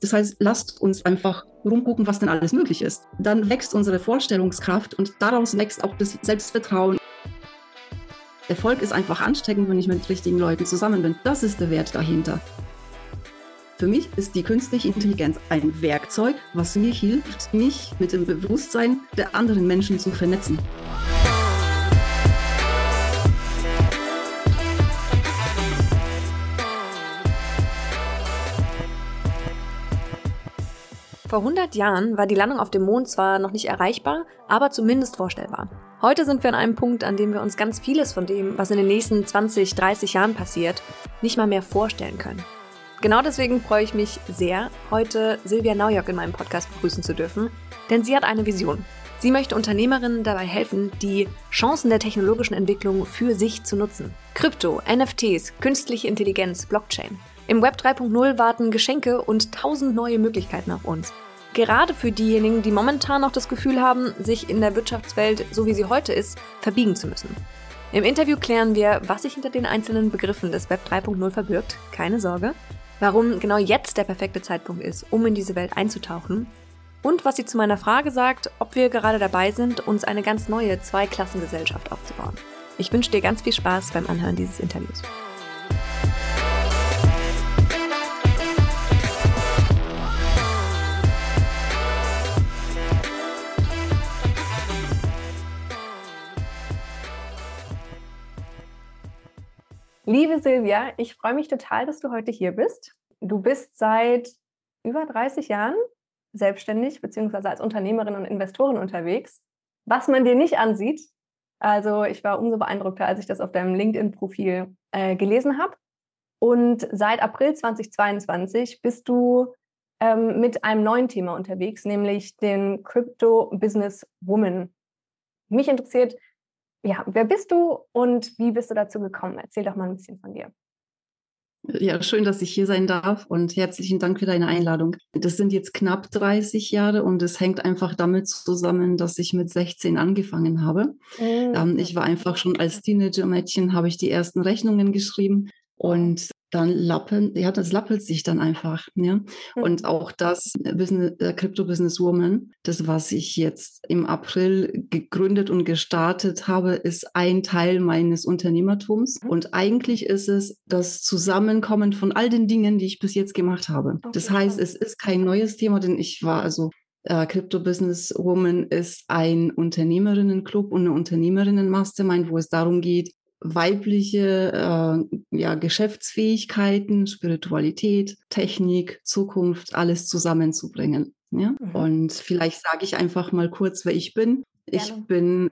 Das heißt, lasst uns einfach rumgucken, was denn alles möglich ist. Dann wächst unsere Vorstellungskraft und daraus wächst auch das Selbstvertrauen. Erfolg ist einfach ansteckend, wenn ich mit richtigen Leuten zusammen bin. Das ist der Wert dahinter. Für mich ist die künstliche Intelligenz ein Werkzeug, was mir hilft, mich mit dem Bewusstsein der anderen Menschen zu vernetzen. Vor 100 Jahren war die Landung auf dem Mond zwar noch nicht erreichbar, aber zumindest vorstellbar. Heute sind wir an einem Punkt, an dem wir uns ganz vieles von dem, was in den nächsten 20, 30 Jahren passiert, nicht mal mehr vorstellen können. Genau deswegen freue ich mich sehr, heute Silvia Naujock in meinem Podcast begrüßen zu dürfen, denn sie hat eine Vision. Sie möchte Unternehmerinnen dabei helfen, die Chancen der technologischen Entwicklung für sich zu nutzen. Krypto, NFTs, künstliche Intelligenz, Blockchain. Im Web 3.0 warten Geschenke und tausend neue Möglichkeiten auf uns. Gerade für diejenigen, die momentan noch das Gefühl haben, sich in der Wirtschaftswelt, so wie sie heute ist, verbiegen zu müssen. Im Interview klären wir, was sich hinter den einzelnen Begriffen des Web 3.0 verbirgt, keine Sorge, warum genau jetzt der perfekte Zeitpunkt ist, um in diese Welt einzutauchen und was sie zu meiner Frage sagt, ob wir gerade dabei sind, uns eine ganz neue Zweiklassengesellschaft aufzubauen. Ich wünsche dir ganz viel Spaß beim Anhören dieses Interviews. Liebe Silvia, ich freue mich total, dass du heute hier bist. Du bist seit über 30 Jahren selbstständig bzw. als Unternehmerin und Investorin unterwegs, was man dir nicht ansieht. Also ich war umso beeindruckter, als ich das auf deinem LinkedIn-Profil äh, gelesen habe. Und seit April 2022 bist du ähm, mit einem neuen Thema unterwegs, nämlich den Crypto Business Woman. Mich interessiert, ja, wer bist du und wie bist du dazu gekommen? Erzähl doch mal ein bisschen von dir. Ja, schön, dass ich hier sein darf und herzlichen Dank für deine Einladung. Das sind jetzt knapp 30 Jahre und es hängt einfach damit zusammen, dass ich mit 16 angefangen habe. Mhm. ich war einfach schon als Teenager-Mädchen, habe ich die ersten Rechnungen geschrieben und dann lappen, ja, das lappelt sich dann einfach. Ja? Und mhm. auch das Business, äh, Crypto Business Woman, das, was ich jetzt im April gegründet und gestartet habe, ist ein Teil meines Unternehmertums. Mhm. Und eigentlich ist es das Zusammenkommen von all den Dingen, die ich bis jetzt gemacht habe. Das heißt, es ist kein neues Thema, denn ich war also äh, Crypto Business Woman ist ein Unternehmerinnenclub und eine Unternehmerinnen-Mastermind, wo es darum geht, weibliche äh, ja, Geschäftsfähigkeiten, Spiritualität, Technik, Zukunft, alles zusammenzubringen. Ja? Mhm. Und vielleicht sage ich einfach mal kurz, wer ich bin. Ich bin,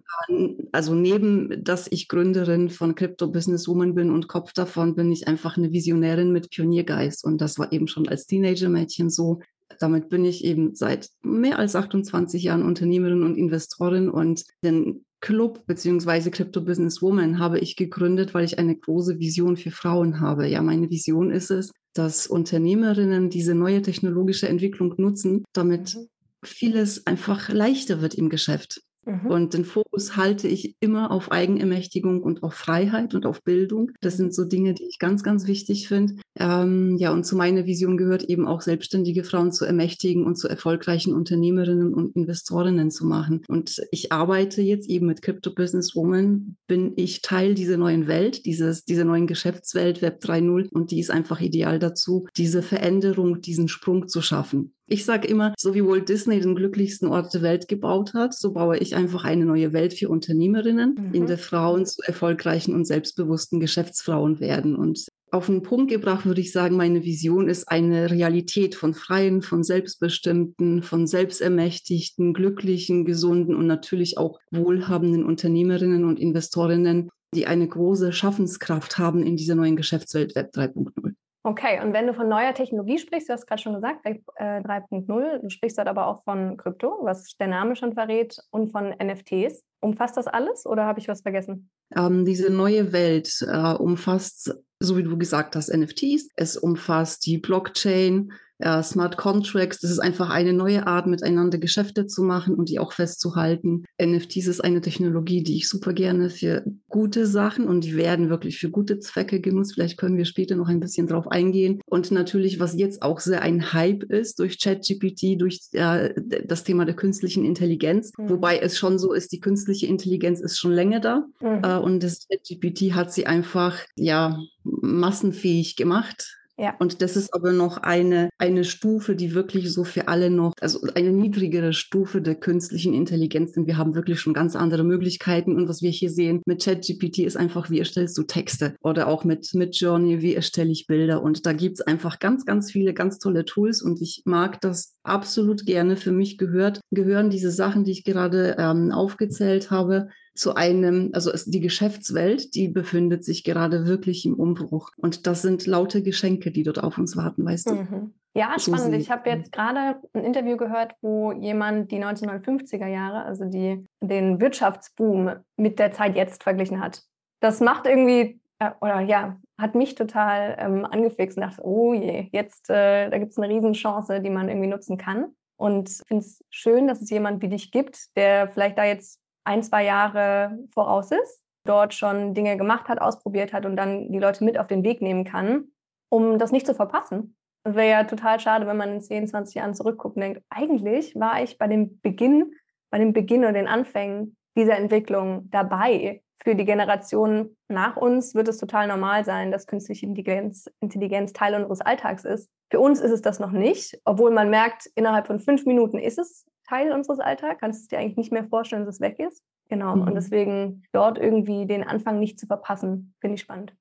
also neben, dass ich Gründerin von Crypto Business Woman bin und Kopf davon, bin ich einfach eine Visionärin mit Pioniergeist. Und das war eben schon als Teenager-Mädchen so. Damit bin ich eben seit mehr als 28 Jahren Unternehmerin und Investorin und den Club beziehungsweise Crypto Business Woman habe ich gegründet, weil ich eine große Vision für Frauen habe. Ja, meine Vision ist es, dass Unternehmerinnen diese neue technologische Entwicklung nutzen, damit mhm. vieles einfach leichter wird im Geschäft. Mhm. Und den Fokus halte ich immer auf Eigenermächtigung und auf Freiheit und auf Bildung. Das sind so Dinge, die ich ganz, ganz wichtig finde. Ähm, ja, und zu meiner Vision gehört eben auch selbstständige Frauen zu ermächtigen und zu erfolgreichen Unternehmerinnen und Investorinnen zu machen. Und ich arbeite jetzt eben mit Crypto Business Woman, bin ich Teil dieser neuen Welt, dieses, dieser neuen Geschäftswelt Web 3.0 und die ist einfach ideal dazu, diese Veränderung, diesen Sprung zu schaffen. Ich sage immer, so wie Walt Disney den glücklichsten Ort der Welt gebaut hat, so baue ich einfach eine neue Welt für Unternehmerinnen, mhm. in der Frauen zu erfolgreichen und selbstbewussten Geschäftsfrauen werden. Und auf den Punkt gebracht würde ich sagen, meine Vision ist eine Realität von freien, von selbstbestimmten, von selbstermächtigten, glücklichen, gesunden und natürlich auch wohlhabenden Unternehmerinnen und Investorinnen, die eine große Schaffenskraft haben in dieser neuen Geschäftswelt Web 3.0. Okay, und wenn du von neuer Technologie sprichst, du hast gerade schon gesagt, Web äh, 3.0, du sprichst dort aber auch von Krypto, was der Name schon verrät, und von NFTs. Umfasst das alles oder habe ich was vergessen? Ähm, diese neue Welt äh, umfasst so wie du gesagt hast, NFTs. Es umfasst die Blockchain, äh, Smart Contracts. Das ist einfach eine neue Art, miteinander Geschäfte zu machen und die auch festzuhalten. NFTs ist eine Technologie, die ich super gerne für gute Sachen und die werden wirklich für gute Zwecke genutzt. Vielleicht können wir später noch ein bisschen drauf eingehen. Und natürlich, was jetzt auch sehr ein Hype ist durch ChatGPT, durch äh, das Thema der künstlichen Intelligenz. Mhm. Wobei es schon so ist, die künstliche Intelligenz ist schon länger da. Mhm. Äh, und das ChatGPT hat sie einfach, ja, massenfähig gemacht ja. Und das ist aber noch eine, eine Stufe, die wirklich so für alle noch, also eine niedrigere Stufe der künstlichen Intelligenz, denn wir haben wirklich schon ganz andere Möglichkeiten. Und was wir hier sehen mit ChatGPT ist einfach, wie erstellst du Texte oder auch mit, mit Journey, wie erstelle ich Bilder. Und da gibt es einfach ganz, ganz viele ganz tolle Tools und ich mag das absolut gerne. Für mich gehört, gehören diese Sachen, die ich gerade ähm, aufgezählt habe, zu einem, also die Geschäftswelt, die befindet sich gerade wirklich im Umbruch. Und das sind laute Geschenke, die dort auf uns warten, weißt du? Mhm. Ja, so spannend. Ich habe jetzt gerade ein Interview gehört, wo jemand die 1950er Jahre, also die, den Wirtschaftsboom mit der Zeit jetzt verglichen hat. Das macht irgendwie, äh, oder ja, hat mich total ähm, angefixt und dachte, oh je, jetzt, äh, da gibt es eine Riesenchance, die man irgendwie nutzen kann. Und ich finde es schön, dass es jemand wie dich gibt, der vielleicht da jetzt ein, zwei Jahre voraus ist, dort schon Dinge gemacht hat, ausprobiert hat und dann die Leute mit auf den Weg nehmen kann, um das nicht zu verpassen. Es wäre ja total schade, wenn man in 10, 20 Jahren zurückguckt und denkt, eigentlich war ich bei dem Beginn, bei dem Beginn und den Anfängen dieser Entwicklung dabei. Für die Generation nach uns wird es total normal sein, dass künstliche Intelligenz, Intelligenz Teil unseres Alltags ist. Für uns ist es das noch nicht, obwohl man merkt, innerhalb von fünf Minuten ist es Teil unseres Alltags. Kannst du dir eigentlich nicht mehr vorstellen, dass es weg ist. Genau. Mhm. Und deswegen dort irgendwie den Anfang nicht zu verpassen, finde ich spannend.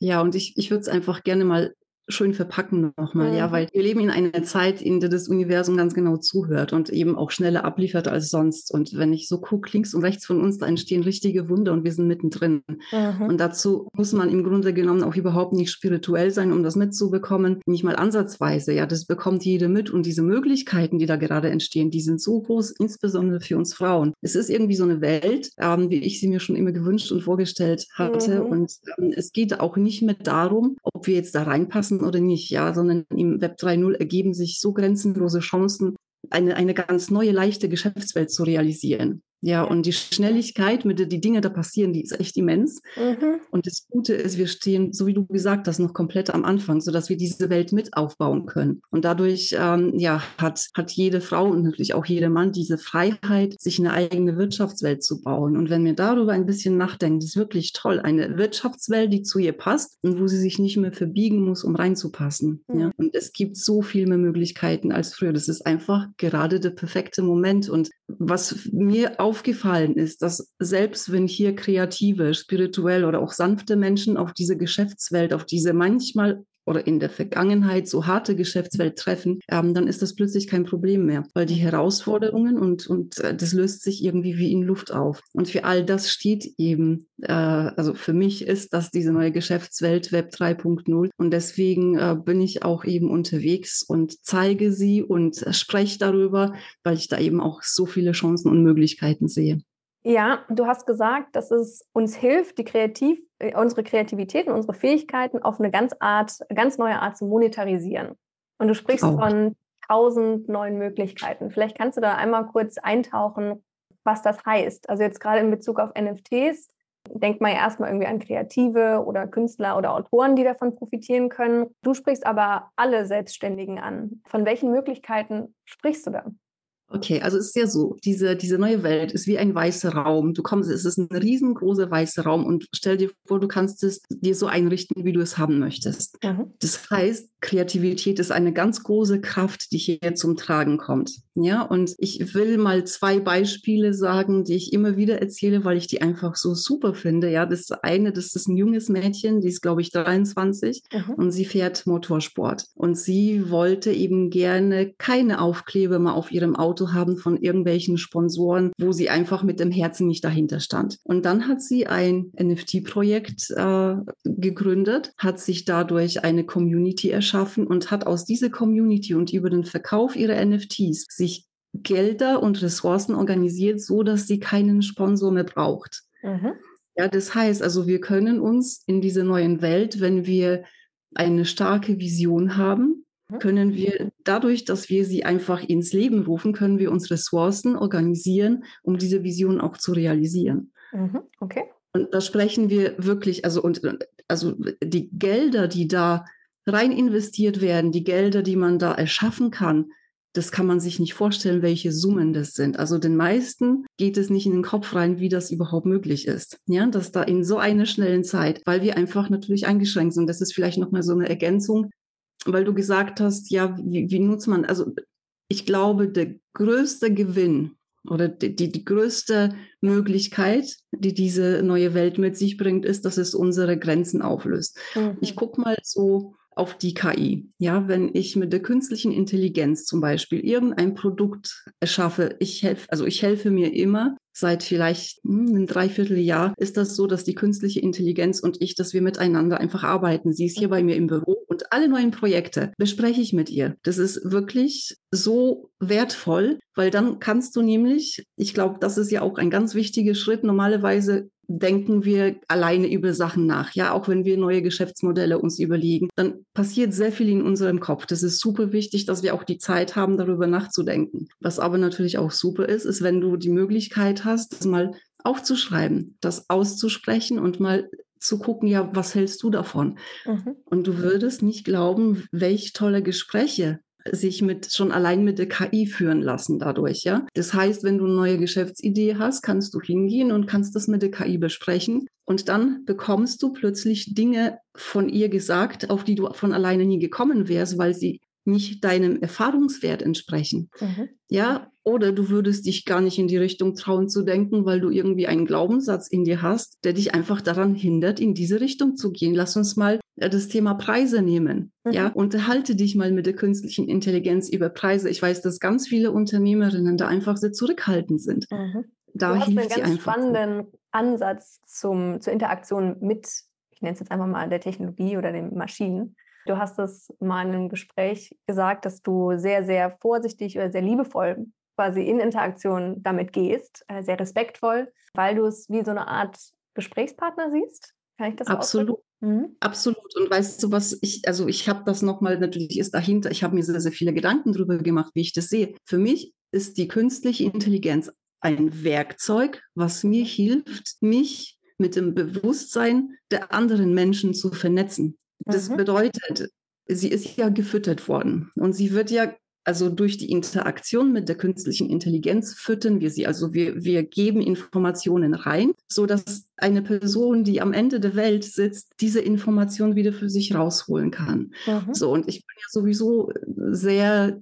Ja, und ich, ich würde es einfach gerne mal schön verpacken nochmal, mhm. ja, weil wir leben in einer Zeit, in der das Universum ganz genau zuhört und eben auch schneller abliefert als sonst. Und wenn ich so gucke, links und rechts von uns, da entstehen richtige Wunder und wir sind mittendrin. Mhm. Und dazu muss man im Grunde genommen auch überhaupt nicht spirituell sein, um das mitzubekommen. Nicht mal ansatzweise, ja, das bekommt jede mit. Und diese Möglichkeiten, die da gerade entstehen, die sind so groß, insbesondere für uns Frauen. Es ist irgendwie so eine Welt, ähm, wie ich sie mir schon immer gewünscht und vorgestellt hatte. Mhm. Und ähm, es geht auch nicht mehr darum, ob wir jetzt da reinpassen lassen oder nicht, ja, sondern im Web 3.0 ergeben sich so grenzenlose Chancen, eine, eine ganz neue, leichte Geschäftswelt zu realisieren. Ja, und die Schnelligkeit, mit der die Dinge da passieren, die ist echt immens. Mhm. Und das Gute ist, wir stehen, so wie du gesagt hast, noch komplett am Anfang, sodass wir diese Welt mit aufbauen können. Und dadurch ähm, ja, hat, hat jede Frau und natürlich auch jeder Mann diese Freiheit, sich eine eigene Wirtschaftswelt zu bauen. Und wenn wir darüber ein bisschen nachdenken, das ist wirklich toll. Eine Wirtschaftswelt, die zu ihr passt und wo sie sich nicht mehr verbiegen muss, um reinzupassen. Mhm. Ja? Und es gibt so viel mehr Möglichkeiten als früher. Das ist einfach gerade der perfekte Moment. Und was mir auch aufgefallen ist, dass selbst wenn hier kreative, spirituell oder auch sanfte Menschen auf diese Geschäftswelt, auf diese manchmal oder in der Vergangenheit so harte Geschäftswelt treffen, ähm, dann ist das plötzlich kein Problem mehr, weil die Herausforderungen und, und äh, das löst sich irgendwie wie in Luft auf. Und für all das steht eben, äh, also für mich ist das diese neue Geschäftswelt Web 3.0 und deswegen äh, bin ich auch eben unterwegs und zeige sie und spreche darüber, weil ich da eben auch so viele Chancen und Möglichkeiten sehe. Ja, du hast gesagt, dass es uns hilft, die Kreativ äh, unsere Kreativität und unsere Fähigkeiten auf eine ganz Art, ganz neue Art zu monetarisieren. Und du sprichst oh. von tausend neuen Möglichkeiten. Vielleicht kannst du da einmal kurz eintauchen, was das heißt. Also jetzt gerade in Bezug auf NFTs, denkt man ja erstmal irgendwie an Kreative oder Künstler oder Autoren, die davon profitieren können. Du sprichst aber alle Selbstständigen an. Von welchen Möglichkeiten sprichst du da? Okay, also es ist ja so, diese, diese neue Welt ist wie ein weißer Raum. Du kommst, es ist ein riesengroßer weißer Raum und stell dir vor, du kannst es dir so einrichten, wie du es haben möchtest. Mhm. Das heißt, Kreativität ist eine ganz große Kraft, die hier zum Tragen kommt. Ja, und ich will mal zwei Beispiele sagen, die ich immer wieder erzähle, weil ich die einfach so super finde. Ja, das eine, das ist ein junges Mädchen, die ist, glaube ich, 23 mhm. und sie fährt Motorsport. Und sie wollte eben gerne keine Aufkleber mal auf ihrem Auto haben von irgendwelchen Sponsoren, wo sie einfach mit dem Herzen nicht dahinter stand. Und dann hat sie ein NFT-Projekt äh, gegründet, hat sich dadurch eine Community erschaffen und hat aus dieser Community und über den Verkauf ihrer NFTs sich Gelder und Ressourcen organisiert, so dass sie keinen Sponsor mehr braucht. Mhm. Ja, das heißt also, wir können uns in dieser neuen Welt, wenn wir eine starke Vision haben. Können wir dadurch, dass wir sie einfach ins Leben rufen, können wir uns Ressourcen organisieren, um diese Vision auch zu realisieren. Mhm. Okay. Und da sprechen wir wirklich, also, und, also die Gelder, die da rein investiert werden, die Gelder, die man da erschaffen kann, das kann man sich nicht vorstellen, welche Summen das sind. Also den meisten geht es nicht in den Kopf rein, wie das überhaupt möglich ist. Ja, dass da in so einer schnellen Zeit, weil wir einfach natürlich eingeschränkt sind. Das ist vielleicht nochmal so eine Ergänzung, weil du gesagt hast, ja, wie, wie nutzt man, also ich glaube, der größte Gewinn oder die, die, die größte Möglichkeit, die diese neue Welt mit sich bringt, ist, dass es unsere Grenzen auflöst. Mhm. Ich gucke mal so auf die KI. Ja, wenn ich mit der künstlichen Intelligenz zum Beispiel irgendein Produkt erschaffe, ich helfe, also ich helfe mir immer, seit vielleicht hm, einem Dreivierteljahr ist das so, dass die künstliche Intelligenz und ich, dass wir miteinander einfach arbeiten. Sie ist hier bei mir im Büro und alle neuen Projekte bespreche ich mit ihr. Das ist wirklich so wertvoll, weil dann kannst du nämlich, ich glaube, das ist ja auch ein ganz wichtiger Schritt. Normalerweise denken wir alleine über Sachen nach. Ja, auch wenn wir neue Geschäftsmodelle uns überlegen, dann passiert sehr viel in unserem Kopf. Das ist super wichtig, dass wir auch die Zeit haben, darüber nachzudenken. Was aber natürlich auch super ist, ist, wenn du die Möglichkeit hast, das mal aufzuschreiben, das auszusprechen und mal zu gucken, ja, was hältst du davon? Mhm. Und du würdest nicht glauben, welche tolle Gespräche sich mit schon allein mit der KI führen lassen dadurch, ja. Das heißt, wenn du eine neue Geschäftsidee hast, kannst du hingehen und kannst das mit der KI besprechen und dann bekommst du plötzlich Dinge von ihr gesagt, auf die du von alleine nie gekommen wärst, weil sie nicht deinem Erfahrungswert entsprechen. Mhm. Ja, oder du würdest dich gar nicht in die Richtung trauen zu denken, weil du irgendwie einen Glaubenssatz in dir hast, der dich einfach daran hindert, in diese Richtung zu gehen. Lass uns mal äh, das Thema Preise nehmen. Mhm. Ja, unterhalte dich mal mit der künstlichen Intelligenz über Preise. Ich weiß, dass ganz viele Unternehmerinnen da einfach sehr zurückhaltend sind. Mhm. Da du hast einen ganz spannenden Ansatz zum, zur Interaktion mit, ich nenne es jetzt einfach mal der Technologie oder den Maschinen. Du hast es mal in einem Gespräch gesagt, dass du sehr, sehr vorsichtig oder sehr liebevoll quasi in Interaktion damit gehst, äh, sehr respektvoll, weil du es wie so eine Art Gesprächspartner siehst. Kann ich das Absolut. Mhm. Absolut. Und weißt du, was ich, also ich habe das nochmal, natürlich ist dahinter, ich habe mir sehr, sehr viele Gedanken darüber gemacht, wie ich das sehe. Für mich ist die künstliche Intelligenz ein Werkzeug, was mir hilft, mich mit dem Bewusstsein der anderen Menschen zu vernetzen. Das mhm. bedeutet, sie ist ja gefüttert worden und sie wird ja also durch die Interaktion mit der künstlichen Intelligenz füttern wir sie. Also wir, wir geben Informationen rein, so dass eine Person, die am Ende der Welt sitzt, diese Information wieder für sich rausholen kann. Mhm. So, und ich bin ja sowieso sehr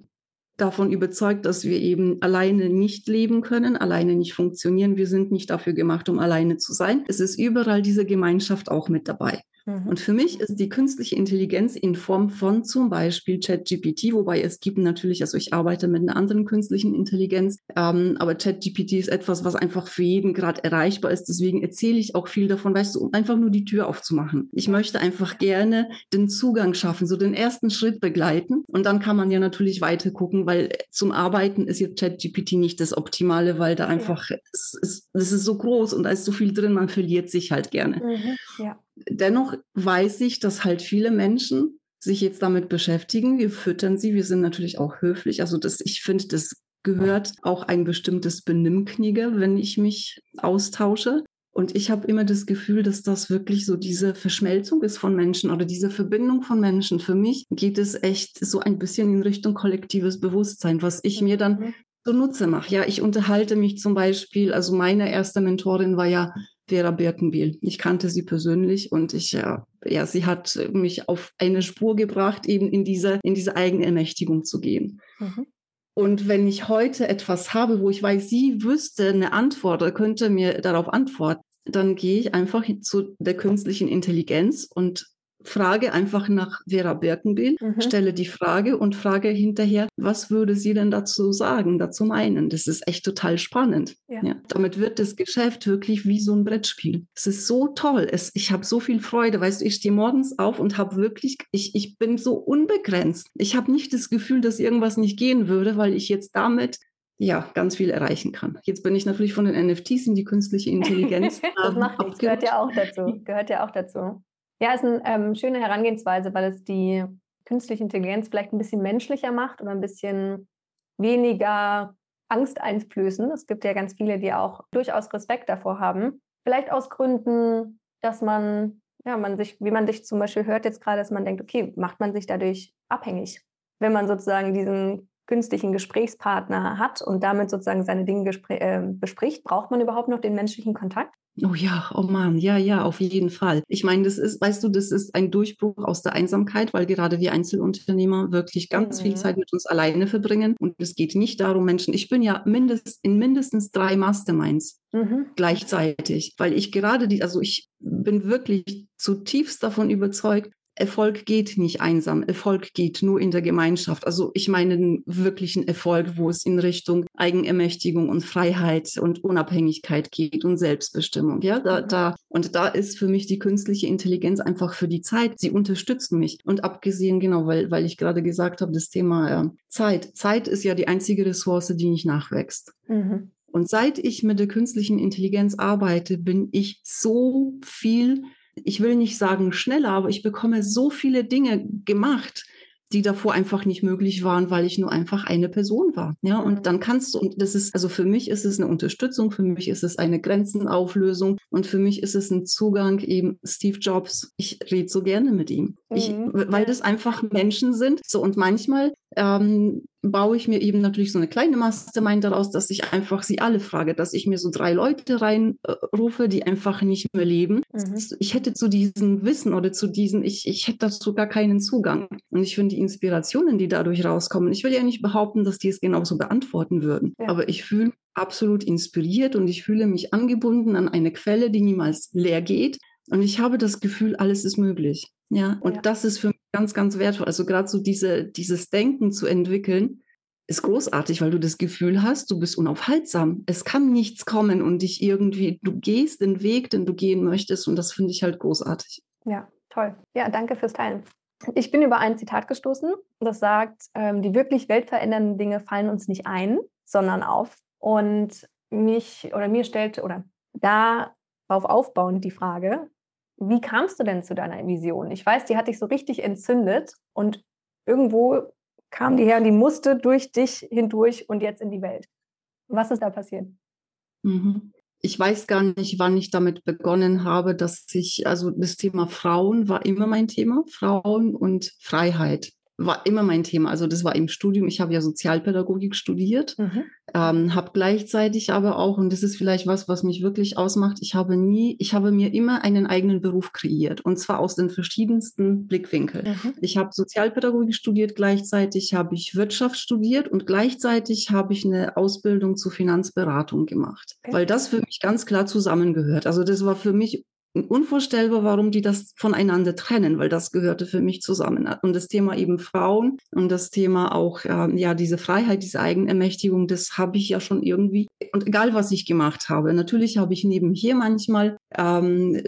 davon überzeugt, dass wir eben alleine nicht leben können, alleine nicht funktionieren. Wir sind nicht dafür gemacht, um alleine zu sein. Es ist überall diese Gemeinschaft auch mit dabei. Mhm. Und für mich ist die künstliche Intelligenz in Form von zum Beispiel ChatGPT, wobei es gibt natürlich, also ich arbeite mit einer anderen künstlichen Intelligenz, ähm, aber ChatGPT ist etwas, was einfach für jeden gerade erreichbar ist. Deswegen erzähle ich auch viel davon, weißt du, um einfach nur die Tür aufzumachen. Ich möchte einfach gerne den Zugang schaffen, so den ersten Schritt begleiten. Und dann kann man ja natürlich weiter gucken, weil zum Arbeiten ist jetzt ChatGPT nicht das Optimale, weil da einfach, ja. es, es, es ist so groß und da ist so viel drin, man verliert sich halt gerne. Mhm, ja. Dennoch weiß ich, dass halt viele Menschen sich jetzt damit beschäftigen. Wir füttern sie. Wir sind natürlich auch höflich. Also das, ich finde, das gehört auch ein bestimmtes Benimmknigge, wenn ich mich austausche. Und ich habe immer das Gefühl, dass das wirklich so diese Verschmelzung ist von Menschen oder diese Verbindung von Menschen. Für mich geht es echt so ein bisschen in Richtung kollektives Bewusstsein, was ich mir dann mhm. zunutze mache. Ja, ich unterhalte mich zum Beispiel, also meine erste Mentorin war ja Vera Birkenbiel. Ich kannte sie persönlich und ich, ja, ja, sie hat mich auf eine Spur gebracht, eben in diese, in diese Eigenermächtigung zu gehen. Mhm. Und wenn ich heute etwas habe, wo ich weiß, sie wüsste eine Antwort oder könnte mir darauf antworten, dann gehe ich einfach zu der künstlichen Intelligenz und frage einfach nach Vera Birkenbiel, mhm. stelle die Frage und frage hinterher, was würde sie denn dazu sagen, dazu meinen? Das ist echt total spannend. Ja. ja. damit wird das Geschäft wirklich wie so ein Brettspiel. Es ist so toll. Es, ich habe so viel Freude. Weißt du, ich stehe morgens auf und habe wirklich, ich, ich bin so unbegrenzt. Ich habe nicht das Gefühl, dass irgendwas nicht gehen würde, weil ich jetzt damit ja, ganz viel erreichen kann. Jetzt bin ich natürlich von den NFTs in die künstliche Intelligenz. das macht nichts, gehört ja auch dazu. Gehört ja auch dazu. Ja, ist eine ähm, schöne Herangehensweise, weil es die künstliche Intelligenz vielleicht ein bisschen menschlicher macht oder ein bisschen weniger Angst einflößen. Es gibt ja ganz viele, die auch durchaus Respekt davor haben. Vielleicht aus Gründen, dass man, ja, man sich, wie man sich zum Beispiel hört jetzt gerade, dass man denkt, okay, macht man sich dadurch abhängig, wenn man sozusagen diesen künstlichen Gesprächspartner hat und damit sozusagen seine Dinge äh, bespricht, braucht man überhaupt noch den menschlichen Kontakt? Oh ja, oh Mann, ja, ja, auf jeden Fall. Ich meine, das ist, weißt du, das ist ein Durchbruch aus der Einsamkeit, weil gerade wir Einzelunternehmer wirklich ganz mhm. viel Zeit mit uns alleine verbringen. Und es geht nicht darum, Menschen, ich bin ja mindest, in mindestens drei Masterminds mhm. gleichzeitig, weil ich gerade die, also ich bin wirklich zutiefst davon überzeugt, Erfolg geht nicht einsam. Erfolg geht nur in der Gemeinschaft. Also ich meine den wirklichen Erfolg, wo es in Richtung Eigenermächtigung und Freiheit und Unabhängigkeit geht und Selbstbestimmung. Ja, da, mhm. da, und da ist für mich die künstliche Intelligenz einfach für die Zeit. Sie unterstützt mich. Und abgesehen, genau, weil, weil ich gerade gesagt habe, das Thema äh, Zeit. Zeit ist ja die einzige Ressource, die nicht nachwächst. Mhm. Und seit ich mit der künstlichen Intelligenz arbeite, bin ich so viel ich will nicht sagen schneller, aber ich bekomme so viele Dinge gemacht, die davor einfach nicht möglich waren, weil ich nur einfach eine Person war. Ja, und mhm. dann kannst du, und das ist, also für mich ist es eine Unterstützung, für mich ist es eine Grenzenauflösung und für mich ist es ein Zugang eben Steve Jobs. Ich rede so gerne mit ihm, ich, mhm. weil das einfach Menschen sind. So, und manchmal ähm, baue ich mir eben natürlich so eine kleine Mastermind daraus, dass ich einfach sie alle frage, dass ich mir so drei Leute reinrufe, äh, die einfach nicht mehr leben. Mhm. Ich hätte zu diesem Wissen oder zu diesen, ich, ich hätte dazu gar keinen Zugang. Und ich finde die Inspirationen, die dadurch rauskommen, ich will ja nicht behaupten, dass die es genauso beantworten würden, ja. aber ich fühle absolut inspiriert und ich fühle mich angebunden an eine Quelle, die niemals leer geht. Und ich habe das Gefühl, alles ist möglich. Ja, und ja. das ist für mich ganz, ganz wertvoll. Also gerade so diese, dieses Denken zu entwickeln, ist großartig, weil du das Gefühl hast, du bist unaufhaltsam. Es kann nichts kommen und dich irgendwie, du gehst den Weg, den du gehen möchtest und das finde ich halt großartig. Ja, toll. Ja, danke fürs Teilen. Ich bin über ein Zitat gestoßen, das sagt, ähm, die wirklich weltverändernden Dinge fallen uns nicht ein, sondern auf. Und mich oder mir stellt oder darauf aufbauend die Frage, wie kamst du denn zu deiner Vision? Ich weiß, die hat dich so richtig entzündet und irgendwo kam die her die musste durch dich hindurch und jetzt in die Welt. Was ist da passiert? Mhm. Ich weiß gar nicht, wann ich damit begonnen habe, dass ich, also das Thema Frauen war immer mein Thema, Frauen und Freiheit war immer mein Thema. Also das war im Studium. Ich habe ja Sozialpädagogik studiert, mhm. ähm, habe gleichzeitig aber auch, und das ist vielleicht was, was mich wirklich ausmacht, ich habe nie, ich habe mir immer einen eigenen Beruf kreiert und zwar aus den verschiedensten Blickwinkeln. Mhm. Ich habe Sozialpädagogik studiert, gleichzeitig habe ich Wirtschaft studiert und gleichzeitig habe ich eine Ausbildung zur Finanzberatung gemacht, okay. weil das für mich ganz klar zusammengehört. Also das war für mich unvorstellbar, warum die das voneinander trennen, weil das gehörte für mich zusammen. Und das Thema eben Frauen und das Thema auch, äh, ja, diese Freiheit, diese Eigenermächtigung, das habe ich ja schon irgendwie, und egal was ich gemacht habe, natürlich habe ich nebenher manchmal ähm,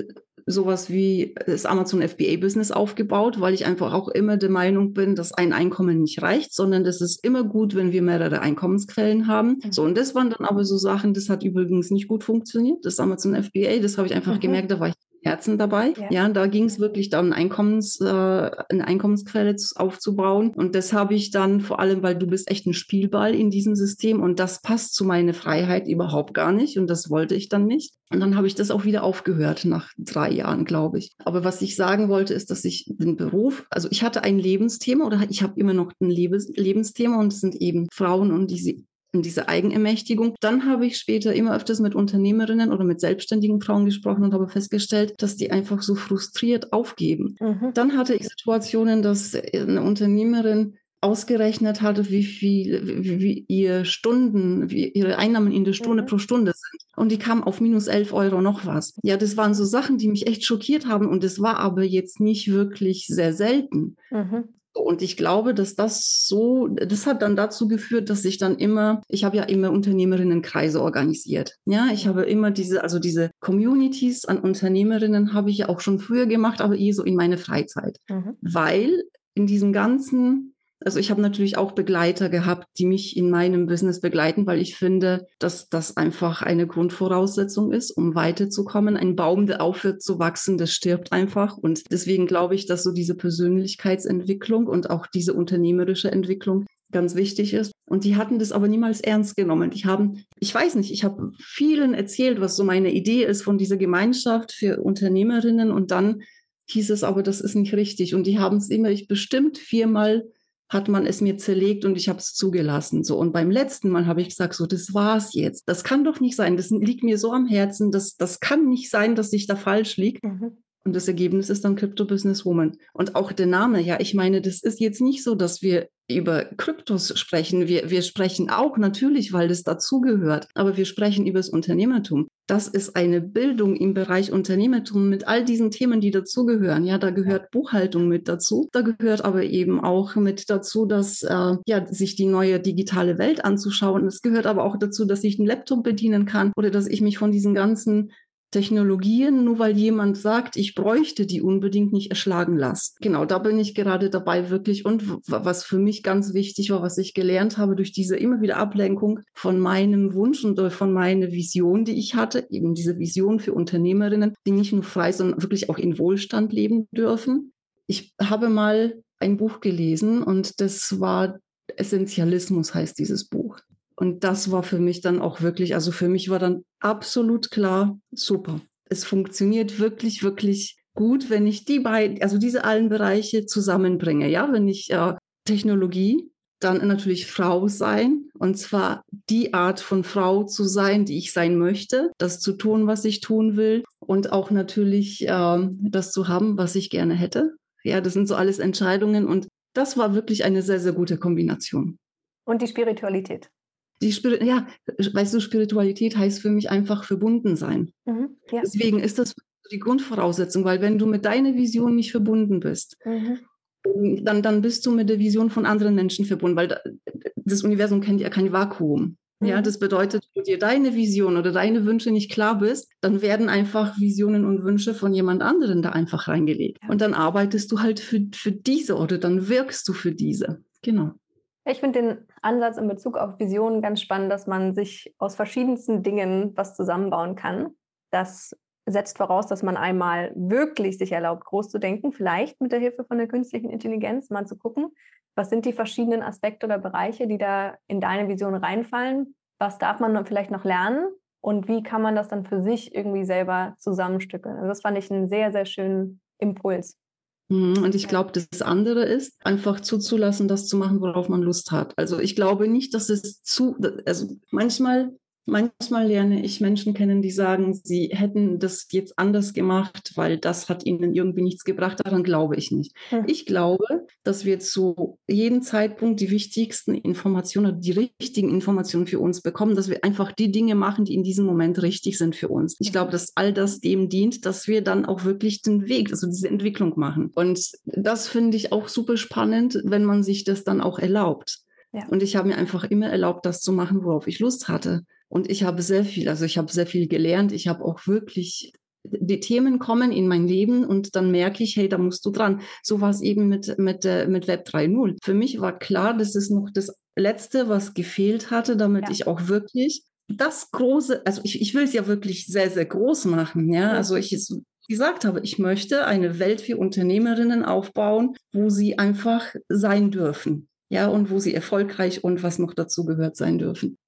sowas wie das Amazon FBA-Business aufgebaut, weil ich einfach auch immer der Meinung bin, dass ein Einkommen nicht reicht, sondern das ist immer gut, wenn wir mehrere Einkommensquellen haben. Mhm. So, und das waren dann aber so Sachen, das hat übrigens nicht gut funktioniert, das Amazon FBA, das habe ich einfach mhm. gemerkt, da war ich Herzen dabei. Ja, ja da ging es wirklich darum, Einkommens, äh, eine Einkommensquelle aufzubauen. Und das habe ich dann vor allem, weil du bist echt ein Spielball in diesem System und das passt zu meiner Freiheit überhaupt gar nicht und das wollte ich dann nicht. Und dann habe ich das auch wieder aufgehört nach drei Jahren, glaube ich. Aber was ich sagen wollte, ist, dass ich den Beruf, also ich hatte ein Lebensthema oder ich habe immer noch ein Lebens Lebensthema und es sind eben Frauen und diese diese Eigenermächtigung. Dann habe ich später immer öfters mit Unternehmerinnen oder mit selbstständigen Frauen gesprochen und habe festgestellt, dass die einfach so frustriert aufgeben. Mhm. Dann hatte ich Situationen, dass eine Unternehmerin ausgerechnet hatte, wie viel, wie, wie ihr Stunden, wie ihre Einnahmen in der Stunde mhm. pro Stunde sind. Und die kam auf minus 11 Euro noch was. Ja, das waren so Sachen, die mich echt schockiert haben. Und das war aber jetzt nicht wirklich sehr selten. Mhm. Und ich glaube, dass das so, das hat dann dazu geführt, dass ich dann immer, ich habe ja immer Unternehmerinnenkreise organisiert. Ja, ich habe immer diese, also diese Communities an Unternehmerinnen habe ich ja auch schon früher gemacht, aber eh so in meine Freizeit. Mhm. Weil in diesem ganzen Also ich habe natürlich auch Begleiter gehabt, die mich in meinem Business begleiten, weil ich finde, dass das einfach eine Grundvoraussetzung ist, um weiterzukommen. Ein Baum, der aufhört zu wachsen, der stirbt einfach. Und deswegen glaube ich, dass so diese Persönlichkeitsentwicklung und auch diese unternehmerische Entwicklung ganz wichtig ist. Und die hatten das aber niemals ernst genommen. Die haben, ich weiß nicht, ich habe vielen erzählt, was so meine Idee ist von dieser Gemeinschaft für Unternehmerinnen und dann hieß es aber, das ist nicht richtig. Und die haben es immer, ich bestimmt viermal hat man es mir zerlegt und ich habe es zugelassen. So und beim letzten Mal habe ich gesagt, so das war's jetzt. Das kann doch nicht sein. Das liegt mir so am Herzen. Das das kann nicht sein, dass ich da falsch liege. Mhm. Und das Ergebnis ist dann Crypto Business Woman. Und auch der Name, ja, ich meine, das ist jetzt nicht so, dass wir über Kryptos sprechen. Wir, wir sprechen auch natürlich, weil das dazugehört, aber wir sprechen über das Unternehmertum. Das ist eine Bildung im Bereich Unternehmertum mit all diesen Themen, die dazugehören. Ja, da gehört Buchhaltung mit dazu. Da gehört aber eben auch mit dazu, dass äh, ja sich die neue digitale Welt anzuschauen. Es gehört aber auch dazu, dass ich einen Laptop bedienen kann oder dass ich mich von diesen ganzen Technologien, nur weil jemand sagt, ich bräuchte die unbedingt nicht erschlagen lasse. Genau, da bin ich gerade dabei wirklich. Und was für mich ganz wichtig war, was ich gelernt habe durch diese immer wieder Ablenkung von meinem Wunsch und von meiner Vision, die ich hatte, eben diese Vision für Unternehmerinnen, die nicht nur frei, sondern wirklich auch in Wohlstand leben dürfen. Ich habe mal ein Buch gelesen und das war Essentialismus heißt dieses Buch. Und das war für mich dann auch wirklich, also für mich war dann absolut klar, super. Es funktioniert wirklich, wirklich gut, wenn ich die beiden, also diese allen Bereiche zusammenbringe. Ja, wenn ich äh, Technologie, dann natürlich Frau sein und zwar die Art von Frau zu sein, die ich sein möchte, das zu tun, was ich tun will und auch natürlich äh, das zu haben, was ich gerne hätte. Ja, das sind so alles Entscheidungen und das war wirklich eine sehr, sehr gute Kombination. Und die Spiritualität die Spir ja, weißt du, Spiritualität heißt für mich einfach verbunden sein. Mhm, ja. Deswegen ist das die Grundvoraussetzung, weil wenn du mit deiner Vision nicht verbunden bist, mhm. dann, dann bist du mit der Vision von anderen Menschen verbunden, weil das Universum kennt ja kein Vakuum. Mhm. Ja, das bedeutet, wenn du dir deine Vision oder deine Wünsche nicht klar bist, dann werden einfach Visionen und Wünsche von jemand anderen da einfach reingelegt. Und dann arbeitest du halt für, für diese oder dann wirkst du für diese. Genau. Ich finde den Ansatz in Bezug auf Visionen ganz spannend, dass man sich aus verschiedensten Dingen was zusammenbauen kann. Das setzt voraus, dass man einmal wirklich sich erlaubt, groß zu denken, vielleicht mit der Hilfe von der künstlichen Intelligenz mal zu gucken, was sind die verschiedenen Aspekte oder Bereiche, die da in deine Vision reinfallen, was darf man vielleicht noch lernen und wie kann man das dann für sich irgendwie selber zusammenstückeln. Also das fand ich einen sehr, sehr schönen Impuls. Mhm, und ich glaube, das andere ist, einfach zuzulassen, das zu machen, worauf man Lust hat. Also ich glaube nicht, dass es zu, also manchmal Manchmal lerne ich Menschen kennen, die sagen, sie hätten das jetzt anders gemacht, weil das hat ihnen irgendwie nichts gebracht. Daran glaube ich nicht. Hm. Ich glaube, dass wir zu jedem Zeitpunkt die wichtigsten Informationen, die richtigen Informationen für uns bekommen, dass wir einfach die Dinge machen, die in diesem Moment richtig sind für uns. Ich glaube, dass all das dem dient, dass wir dann auch wirklich den Weg, also diese Entwicklung machen. Und das finde ich auch super spannend, wenn man sich das dann auch erlaubt. Ja. Und ich habe mir einfach immer erlaubt, das zu machen, worauf ich Lust hatte. Und ich habe sehr viel, also ich habe sehr viel gelernt. Ich habe auch wirklich, die Themen kommen in mein Leben und dann merke ich, hey, da musst du dran. So war es eben mit, mit, äh, mit Web 3.0. Für mich war klar, das ist noch das Letzte, was gefehlt hatte, damit ja. ich auch wirklich das große, also ich, ich will es ja wirklich sehr, sehr groß machen. Ja, also ich es gesagt habe, ich möchte eine Welt für Unternehmerinnen aufbauen, wo sie einfach sein dürfen. Ja, und wo sie erfolgreich und was noch dazu gehört sein dürfen.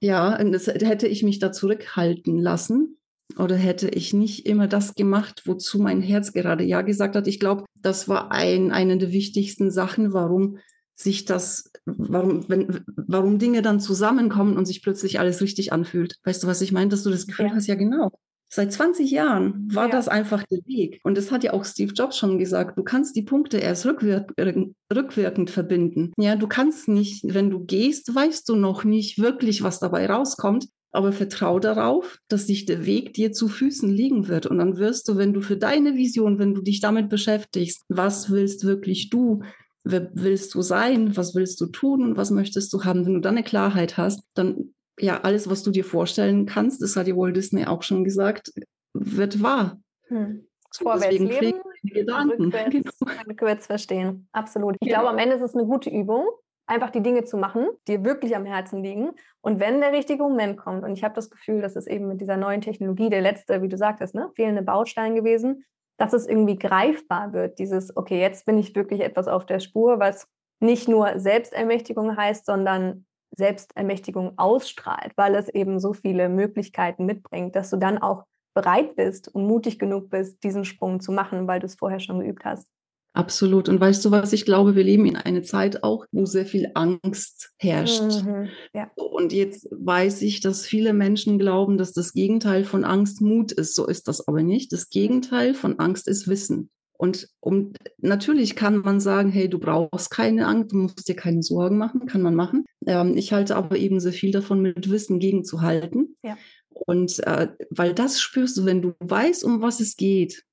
Ja, und das hätte ich mich da zurückhalten lassen oder hätte ich nicht immer das gemacht, wozu mein Herz gerade Ja gesagt hat. Ich glaube, das war ein, eine der wichtigsten Sachen, warum sich das, warum, wenn, warum Dinge dann zusammenkommen und sich plötzlich alles richtig anfühlt. Weißt du, was ich meine? Dass du das Gefühl ja. hast, ja genau. Seit 20 Jahren war ja. das einfach der Weg. Und das hat ja auch Steve Jobs schon gesagt. Du kannst die Punkte erst rückwirk rückwirkend verbinden. Ja, du kannst nicht, wenn du gehst, weißt du noch nicht wirklich, was dabei rauskommt. Aber vertrau darauf, dass sich der Weg dir zu Füßen liegen wird. Und dann wirst du, wenn du für deine Vision, wenn du dich damit beschäftigst, was willst wirklich du, wer willst du sein, was willst du tun und was möchtest du haben, wenn du dann eine Klarheit hast, dann ja, alles, was du dir vorstellen kannst, das hat ja Walt Disney auch schon gesagt, wird wahr. Hm. Vorwärts leben, Gedanken. Rückwärts, genau. rückwärts verstehen. Absolut. Ich ja. glaube, am Ende ist es eine gute Übung, einfach die Dinge zu machen, die wirklich am Herzen liegen. Und wenn der richtige Moment kommt, und ich habe das Gefühl, das ist eben mit dieser neuen Technologie der letzte, wie du sagtest, ne, fehlende Baustein gewesen, dass es irgendwie greifbar wird, dieses, okay, jetzt bin ich wirklich etwas auf der Spur, was nicht nur Selbstermächtigung heißt, sondern Selbstermächtigung ausstrahlt, weil es eben so viele Möglichkeiten mitbringt, dass du dann auch bereit bist und mutig genug bist, diesen Sprung zu machen, weil du es vorher schon geübt hast. Absolut. Und weißt du was, ich glaube, wir leben in einer Zeit auch, wo sehr viel Angst herrscht. Mhm, ja. Und jetzt weiß ich, dass viele Menschen glauben, dass das Gegenteil von Angst Mut ist. So ist das aber nicht. Das Gegenteil von Angst ist Wissen. Und um, natürlich kann man sagen, hey, du brauchst keine Angst, du musst dir keine Sorgen machen, kann man machen. Ähm, ich halte aber eben sehr viel davon, mit Wissen gegenzuhalten. Ja. Und äh, weil das spürst du, wenn du weißt, um was es geht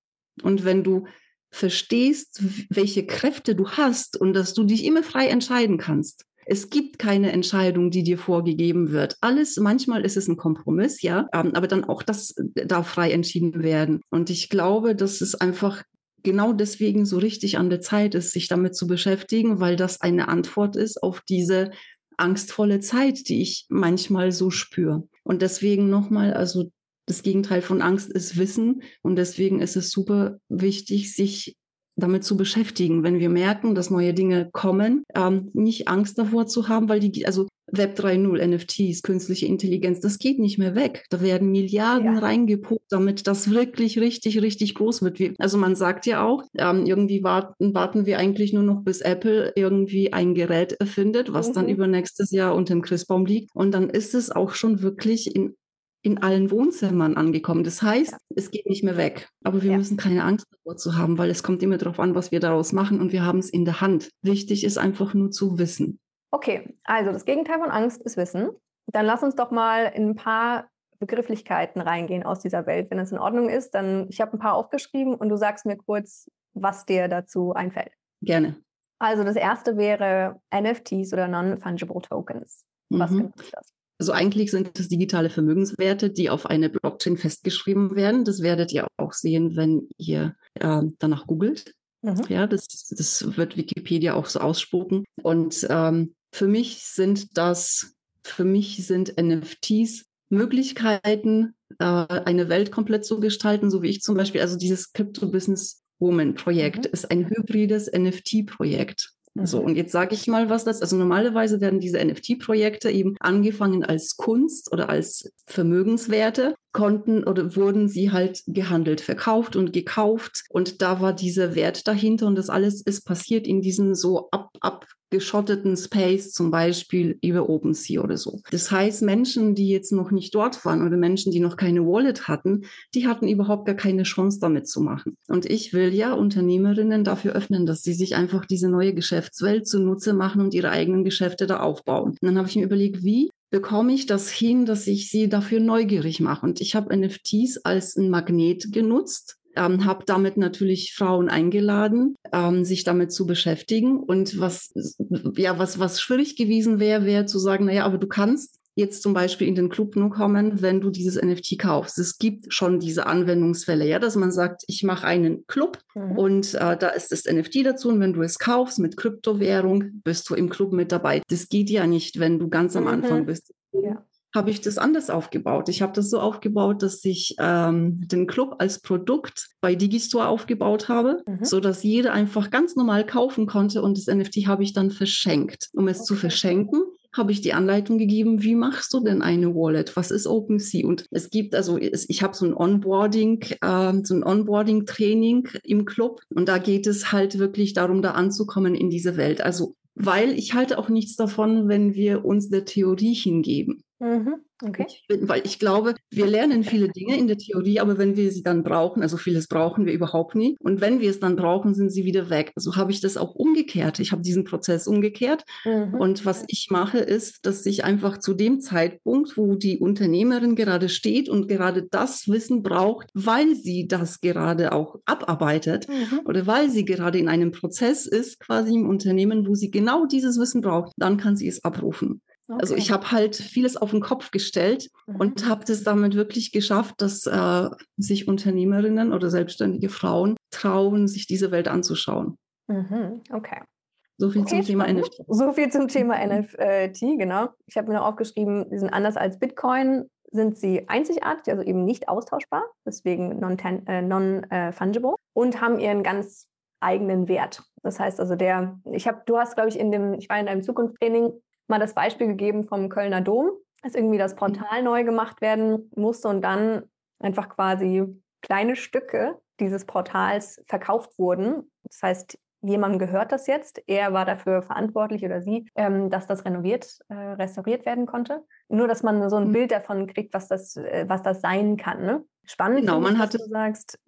und wenn du verstehst, welche Kräfte du hast und dass du dich immer frei entscheiden kannst. Es gibt keine Entscheidung, die dir vorgegeben wird. Alles, manchmal ist es ein Kompromiss, ja, ähm, aber dann auch das darf frei entschieden werden. Und ich glaube, dass es einfach genau deswegen so richtig an der Zeit ist, sich damit zu beschäftigen, weil das eine Antwort ist auf diese angstvolle Zeit, die ich manchmal so spüre. Und deswegen nochmal, also das Gegenteil von Angst ist Wissen. Und deswegen ist es super wichtig, sich damit zu beschäftigen, wenn wir merken, dass neue Dinge kommen, ähm, nicht Angst davor zu haben, weil die, also Web 3.0, NFTs, künstliche Intelligenz, das geht nicht mehr weg. Da werden Milliarden ja. reingepumpt, damit das wirklich richtig, richtig groß wird. Also man sagt ja auch, ähm, irgendwie warten, warten wir eigentlich nur noch, bis Apple irgendwie ein Gerät erfindet, was mhm. dann über nächstes Jahr unter dem Christbaum liegt. Und dann ist es auch schon wirklich in in allen Wohnzimmern angekommen. Das heißt, ja. es geht nicht mehr weg. Aber wir ja. müssen keine Angst davor zu haben, weil es kommt immer darauf an, was wir daraus machen und wir haben es in der Hand. Wichtig ist einfach nur zu wissen. Okay, also das Gegenteil von Angst ist Wissen. Dann lass uns doch mal in ein paar Begrifflichkeiten reingehen aus dieser Welt. Wenn es in Ordnung ist, dann ich habe ein paar aufgeschrieben und du sagst mir kurz, was dir dazu einfällt. Gerne. Also das erste wäre NFTs oder Non-Fungible Tokens. Was mhm. genau ist das? Also eigentlich sind das digitale Vermögenswerte, die auf eine Blockchain festgeschrieben werden. Das werdet ihr auch sehen, wenn ihr äh, danach googelt. Mhm. Ja, das, das wird Wikipedia auch so ausspucken. Und ähm, für mich sind das, für mich sind NFTs Möglichkeiten, äh, eine Welt komplett zu gestalten, so wie ich zum Beispiel, also dieses Crypto Business Woman Projekt mhm. ist ein hybrides NFT-Projekt. So, mhm. und jetzt sage ich mal, was das, also normalerweise werden diese NFT-Projekte eben angefangen als Kunst oder als Vermögenswerte, konnten oder wurden sie halt gehandelt, verkauft und gekauft. Und da war dieser Wert dahinter und das alles ist passiert in diesen so ab, ab geschotteten Space, zum Beispiel über OpenSea oder so. Das heißt, Menschen, die jetzt noch nicht dort waren oder Menschen, die noch keine Wallet hatten, die hatten überhaupt gar keine Chance damit zu machen. Und ich will ja Unternehmerinnen dafür öffnen, dass sie sich einfach diese neue Geschäftswelt zunutze machen und ihre eigenen Geschäfte da aufbauen. Und dann habe ich mir überlegt, wie bekomme ich das hin, dass ich sie dafür neugierig mache. Und ich habe NFTs als ein Magnet genutzt ähm, habe damit natürlich Frauen eingeladen, ähm, sich damit zu beschäftigen. Und was, ja, was, was schwierig gewesen wäre, wäre zu sagen, naja, aber du kannst jetzt zum Beispiel in den Club nur kommen, wenn du dieses NFT kaufst. Es gibt schon diese Anwendungsfälle, ja, dass man sagt, ich mache einen Club mhm. und äh, da ist das NFT dazu und wenn du es kaufst mit Kryptowährung, bist du im Club mit dabei. Das geht ja nicht, wenn du ganz am mhm. Anfang bist. Ja habe ich das anders aufgebaut. Ich habe das so aufgebaut, dass ich ähm, den Club als Produkt bei Digistore aufgebaut habe, mhm. so dass jeder einfach ganz normal kaufen konnte und das NFT habe ich dann verschenkt. Um es okay. zu verschenken, habe ich die Anleitung gegeben, wie machst du denn eine Wallet? Was ist OpenSea? Und es gibt also, ich habe so ein Onboarding, äh, so ein Onboarding-Training im Club und da geht es halt wirklich darum, da anzukommen in diese Welt. Also weil ich halte auch nichts davon, wenn wir uns der Theorie hingeben. Mhm. Okay. Ich, weil ich glaube, wir lernen viele Dinge in der Theorie, aber wenn wir sie dann brauchen, also vieles brauchen wir überhaupt nie. Und wenn wir es dann brauchen, sind sie wieder weg. Also habe ich das auch umgekehrt. Ich habe diesen Prozess umgekehrt. Mhm. Und was ich mache, ist, dass ich einfach zu dem Zeitpunkt, wo die Unternehmerin gerade steht und gerade das Wissen braucht, weil sie das gerade auch abarbeitet mhm. oder weil sie gerade in einem Prozess ist, quasi im Unternehmen, wo sie genau dieses Wissen braucht, dann kann sie es abrufen. Okay. Also ich habe halt vieles auf den Kopf gestellt mhm. und habe das damit wirklich geschafft, dass äh, sich Unternehmerinnen oder selbstständige Frauen trauen, sich diese Welt anzuschauen. Mhm. Okay. So viel okay, zum Thema spannend. NFT. So viel zum Thema NFT, genau. Ich habe mir noch aufgeschrieben, sie sind anders als Bitcoin, sind sie einzigartig, also eben nicht austauschbar, deswegen non-fungible äh, non, äh, und haben ihren ganz eigenen Wert. Das heißt also, der, ich habe, du hast, glaube ich, in dem, ich war in einem Zukunftstraining mal das Beispiel gegeben vom Kölner Dom, dass irgendwie das Portal mhm. neu gemacht werden musste und dann einfach quasi kleine Stücke dieses Portals verkauft wurden. Das heißt, jemandem gehört das jetzt. Er war dafür verantwortlich oder sie, ähm, dass das renoviert, äh, restauriert werden konnte. Nur, dass man so ein mhm. Bild davon kriegt, was das, äh, was das sein kann. Ne? Spannend, genau, man hatte, du sagst.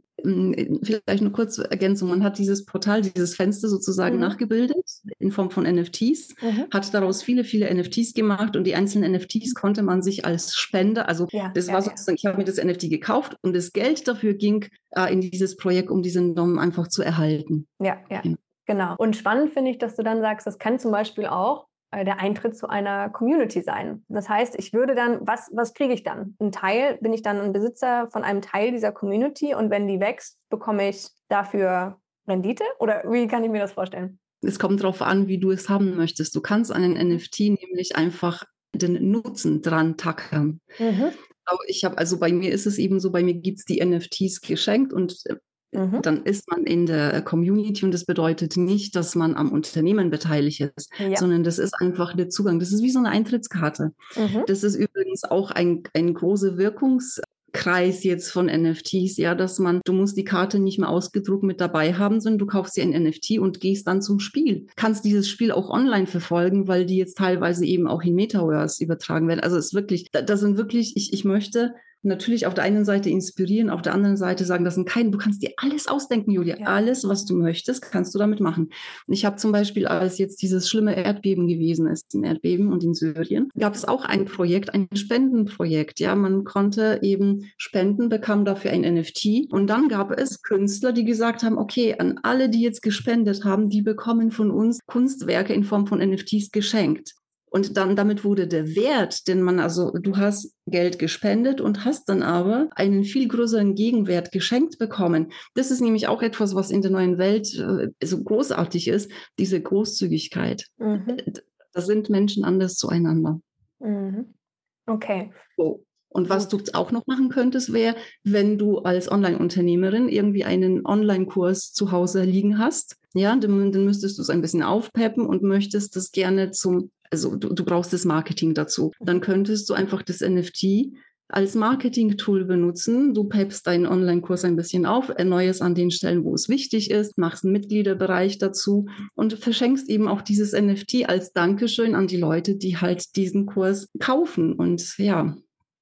Vielleicht eine kurze Ergänzung. Man hat dieses Portal, dieses Fenster sozusagen mhm. nachgebildet in Form von NFTs, mhm. hat daraus viele, viele NFTs gemacht und die einzelnen NFTs konnte man sich als Spender, also ja, das ja, war sozusagen, ja. ich habe mir das NFT gekauft und das Geld dafür ging äh, in dieses Projekt, um diesen Dom einfach zu erhalten. Ja, ja. Genau. Und spannend finde ich, dass du dann sagst, das kann zum Beispiel auch der Eintritt zu einer Community sein. Das heißt, ich würde dann, was, was kriege ich dann? Ein Teil, bin ich dann ein Besitzer von einem Teil dieser Community und wenn die wächst, bekomme ich dafür Rendite? Oder wie kann ich mir das vorstellen? Es kommt darauf an, wie du es haben möchtest. Du kannst einen NFT nämlich einfach den Nutzen dran tackern. Mhm. Ich habe, also bei mir ist es eben so, bei mir gibt es die NFTs geschenkt und äh, Mhm. Dann ist man in der Community und das bedeutet nicht, dass man am Unternehmen beteiligt ist, ja. sondern das ist einfach der Zugang. Das ist wie so eine Eintrittskarte. Mhm. Das ist übrigens auch ein, ein großer Wirkungs Kreis jetzt von NFTs, ja, dass man, du musst die Karte nicht mehr ausgedruckt mit dabei haben, sondern du kaufst dir ein NFT und gehst dann zum Spiel. Kannst dieses Spiel auch online verfolgen, weil die jetzt teilweise eben auch in Metaverse übertragen werden. Also es ist wirklich, da, da sind wirklich, ich, ich möchte natürlich auf der einen Seite inspirieren, auf der anderen Seite sagen, das sind keine, du kannst dir alles ausdenken, Julia. Ja. Alles, was du möchtest, kannst du damit machen. Ich habe zum Beispiel, als jetzt dieses schlimme Erdbeben gewesen ist, ein Erdbeben und in Syrien, gab es auch ein Projekt, ein Spendenprojekt. Ja, man konnte eben spenden, bekam dafür ein NFT. Und dann gab es Künstler, die gesagt haben, okay, an alle, die jetzt gespendet haben, die bekommen von uns Kunstwerke in Form von NFTs geschenkt. Und dann damit wurde der Wert, den man also, du hast Geld gespendet und hast dann aber einen viel größeren Gegenwert geschenkt bekommen. Das ist nämlich auch etwas, was in der neuen Welt äh, so großartig ist, diese Großzügigkeit. Mhm. Da sind Menschen anders zueinander. Mhm. Okay. So. Und was du auch noch machen könntest, wäre, wenn du als Online-Unternehmerin irgendwie einen Online-Kurs zu Hause liegen hast, ja, dann, dann müsstest du es ein bisschen aufpeppen und möchtest das gerne zum also du, du brauchst das Marketing dazu. Dann könntest du einfach das NFT als Marketing-Tool benutzen. Du peppst deinen Online-Kurs ein bisschen auf, erneuerst an den Stellen, wo es wichtig ist, machst einen Mitgliederbereich dazu und verschenkst eben auch dieses NFT als Dankeschön an die Leute, die halt diesen Kurs kaufen. Und ja,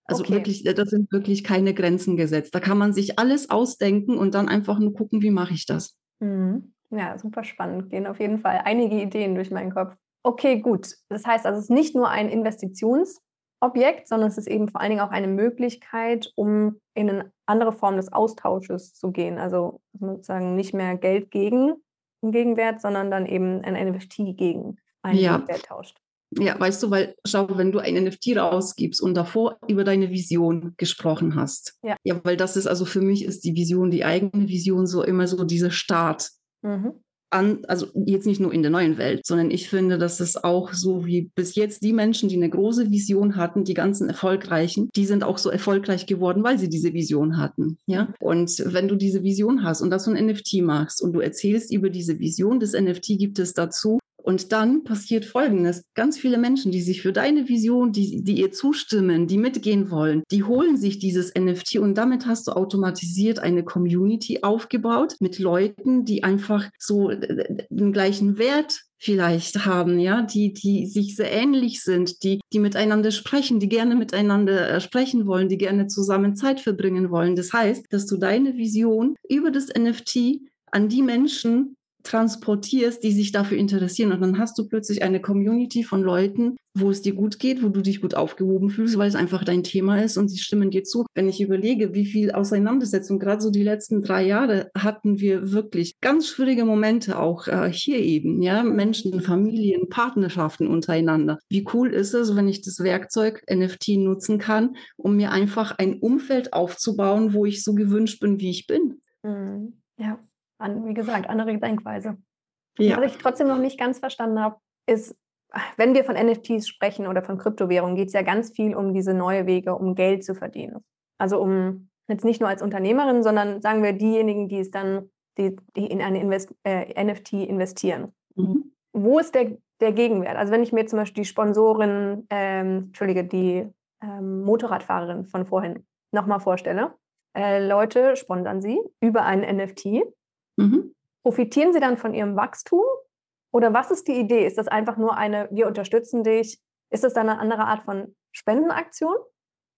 also okay. wirklich, da sind wirklich keine Grenzen gesetzt. Da kann man sich alles ausdenken und dann einfach nur gucken, wie mache ich das. Mhm. Ja, super spannend. Gehen auf jeden Fall einige Ideen durch meinen Kopf. Okay, gut. Das heißt also, es ist nicht nur ein Investitionsobjekt, sondern es ist eben vor allen Dingen auch eine Möglichkeit, um in eine andere Form des Austausches zu gehen. Also sozusagen nicht mehr Geld gegen einen Gegenwert, sondern dann eben ein NFT gegen einen ja. Gegenwert tauscht. Ja, weißt du, weil schau, wenn du ein NFT rausgibst und davor über deine Vision gesprochen hast. Ja. ja, weil das ist also für mich ist die Vision, die eigene Vision so immer so dieser Start. Mhm an, also jetzt nicht nur in der neuen Welt, sondern ich finde, dass es auch so wie bis jetzt die Menschen, die eine große Vision hatten, die ganzen Erfolgreichen, die sind auch so erfolgreich geworden, weil sie diese Vision hatten. Ja. Und wenn du diese Vision hast und das ein NFT machst und du erzählst über diese Vision, das NFT gibt es dazu, und dann passiert Folgendes. Ganz viele Menschen, die sich für deine Vision, die, die ihr zustimmen, die mitgehen wollen, die holen sich dieses NFT und damit hast du automatisiert eine Community aufgebaut mit Leuten, die einfach so äh, den gleichen Wert vielleicht haben, ja, die, die sich sehr ähnlich sind, die, die miteinander sprechen, die gerne miteinander äh, sprechen wollen, die gerne zusammen Zeit verbringen wollen. Das heißt, dass du deine Vision über das NFT an die Menschen transportierst, die sich dafür interessieren. Und dann hast du plötzlich eine Community von Leuten, wo es dir gut geht, wo du dich gut aufgehoben fühlst, weil es einfach dein Thema ist und sie stimmen dir zu. Wenn ich überlege, wie viel Auseinandersetzung, gerade so die letzten drei Jahre hatten wir wirklich ganz schwierige Momente auch äh, hier eben, ja, Menschen, Familien, Partnerschaften untereinander. Wie cool ist es, wenn ich das Werkzeug NFT nutzen kann, um mir einfach ein Umfeld aufzubauen, wo ich so gewünscht bin, wie ich bin. Mhm. Ja, An, wie gesagt, andere Denkweise. Ja. Was ich trotzdem noch nicht ganz verstanden habe, ist, wenn wir von NFTs sprechen oder von Kryptowährungen, geht es ja ganz viel um diese neue Wege, um Geld zu verdienen. Also um jetzt nicht nur als Unternehmerin, sondern sagen wir diejenigen, die es dann, die, die in eine Invest äh, NFT investieren. Mhm. Wo ist der, der Gegenwert? Also wenn ich mir zum Beispiel die Sponsorin, ähm, Entschuldige, die ähm, Motorradfahrerin von vorhin nochmal vorstelle, äh, Leute sponsern sie über einen NFT. Mhm. Profitieren sie dann von ihrem Wachstum oder was ist die Idee? Ist das einfach nur eine, wir unterstützen dich? Ist das dann eine andere Art von Spendenaktion?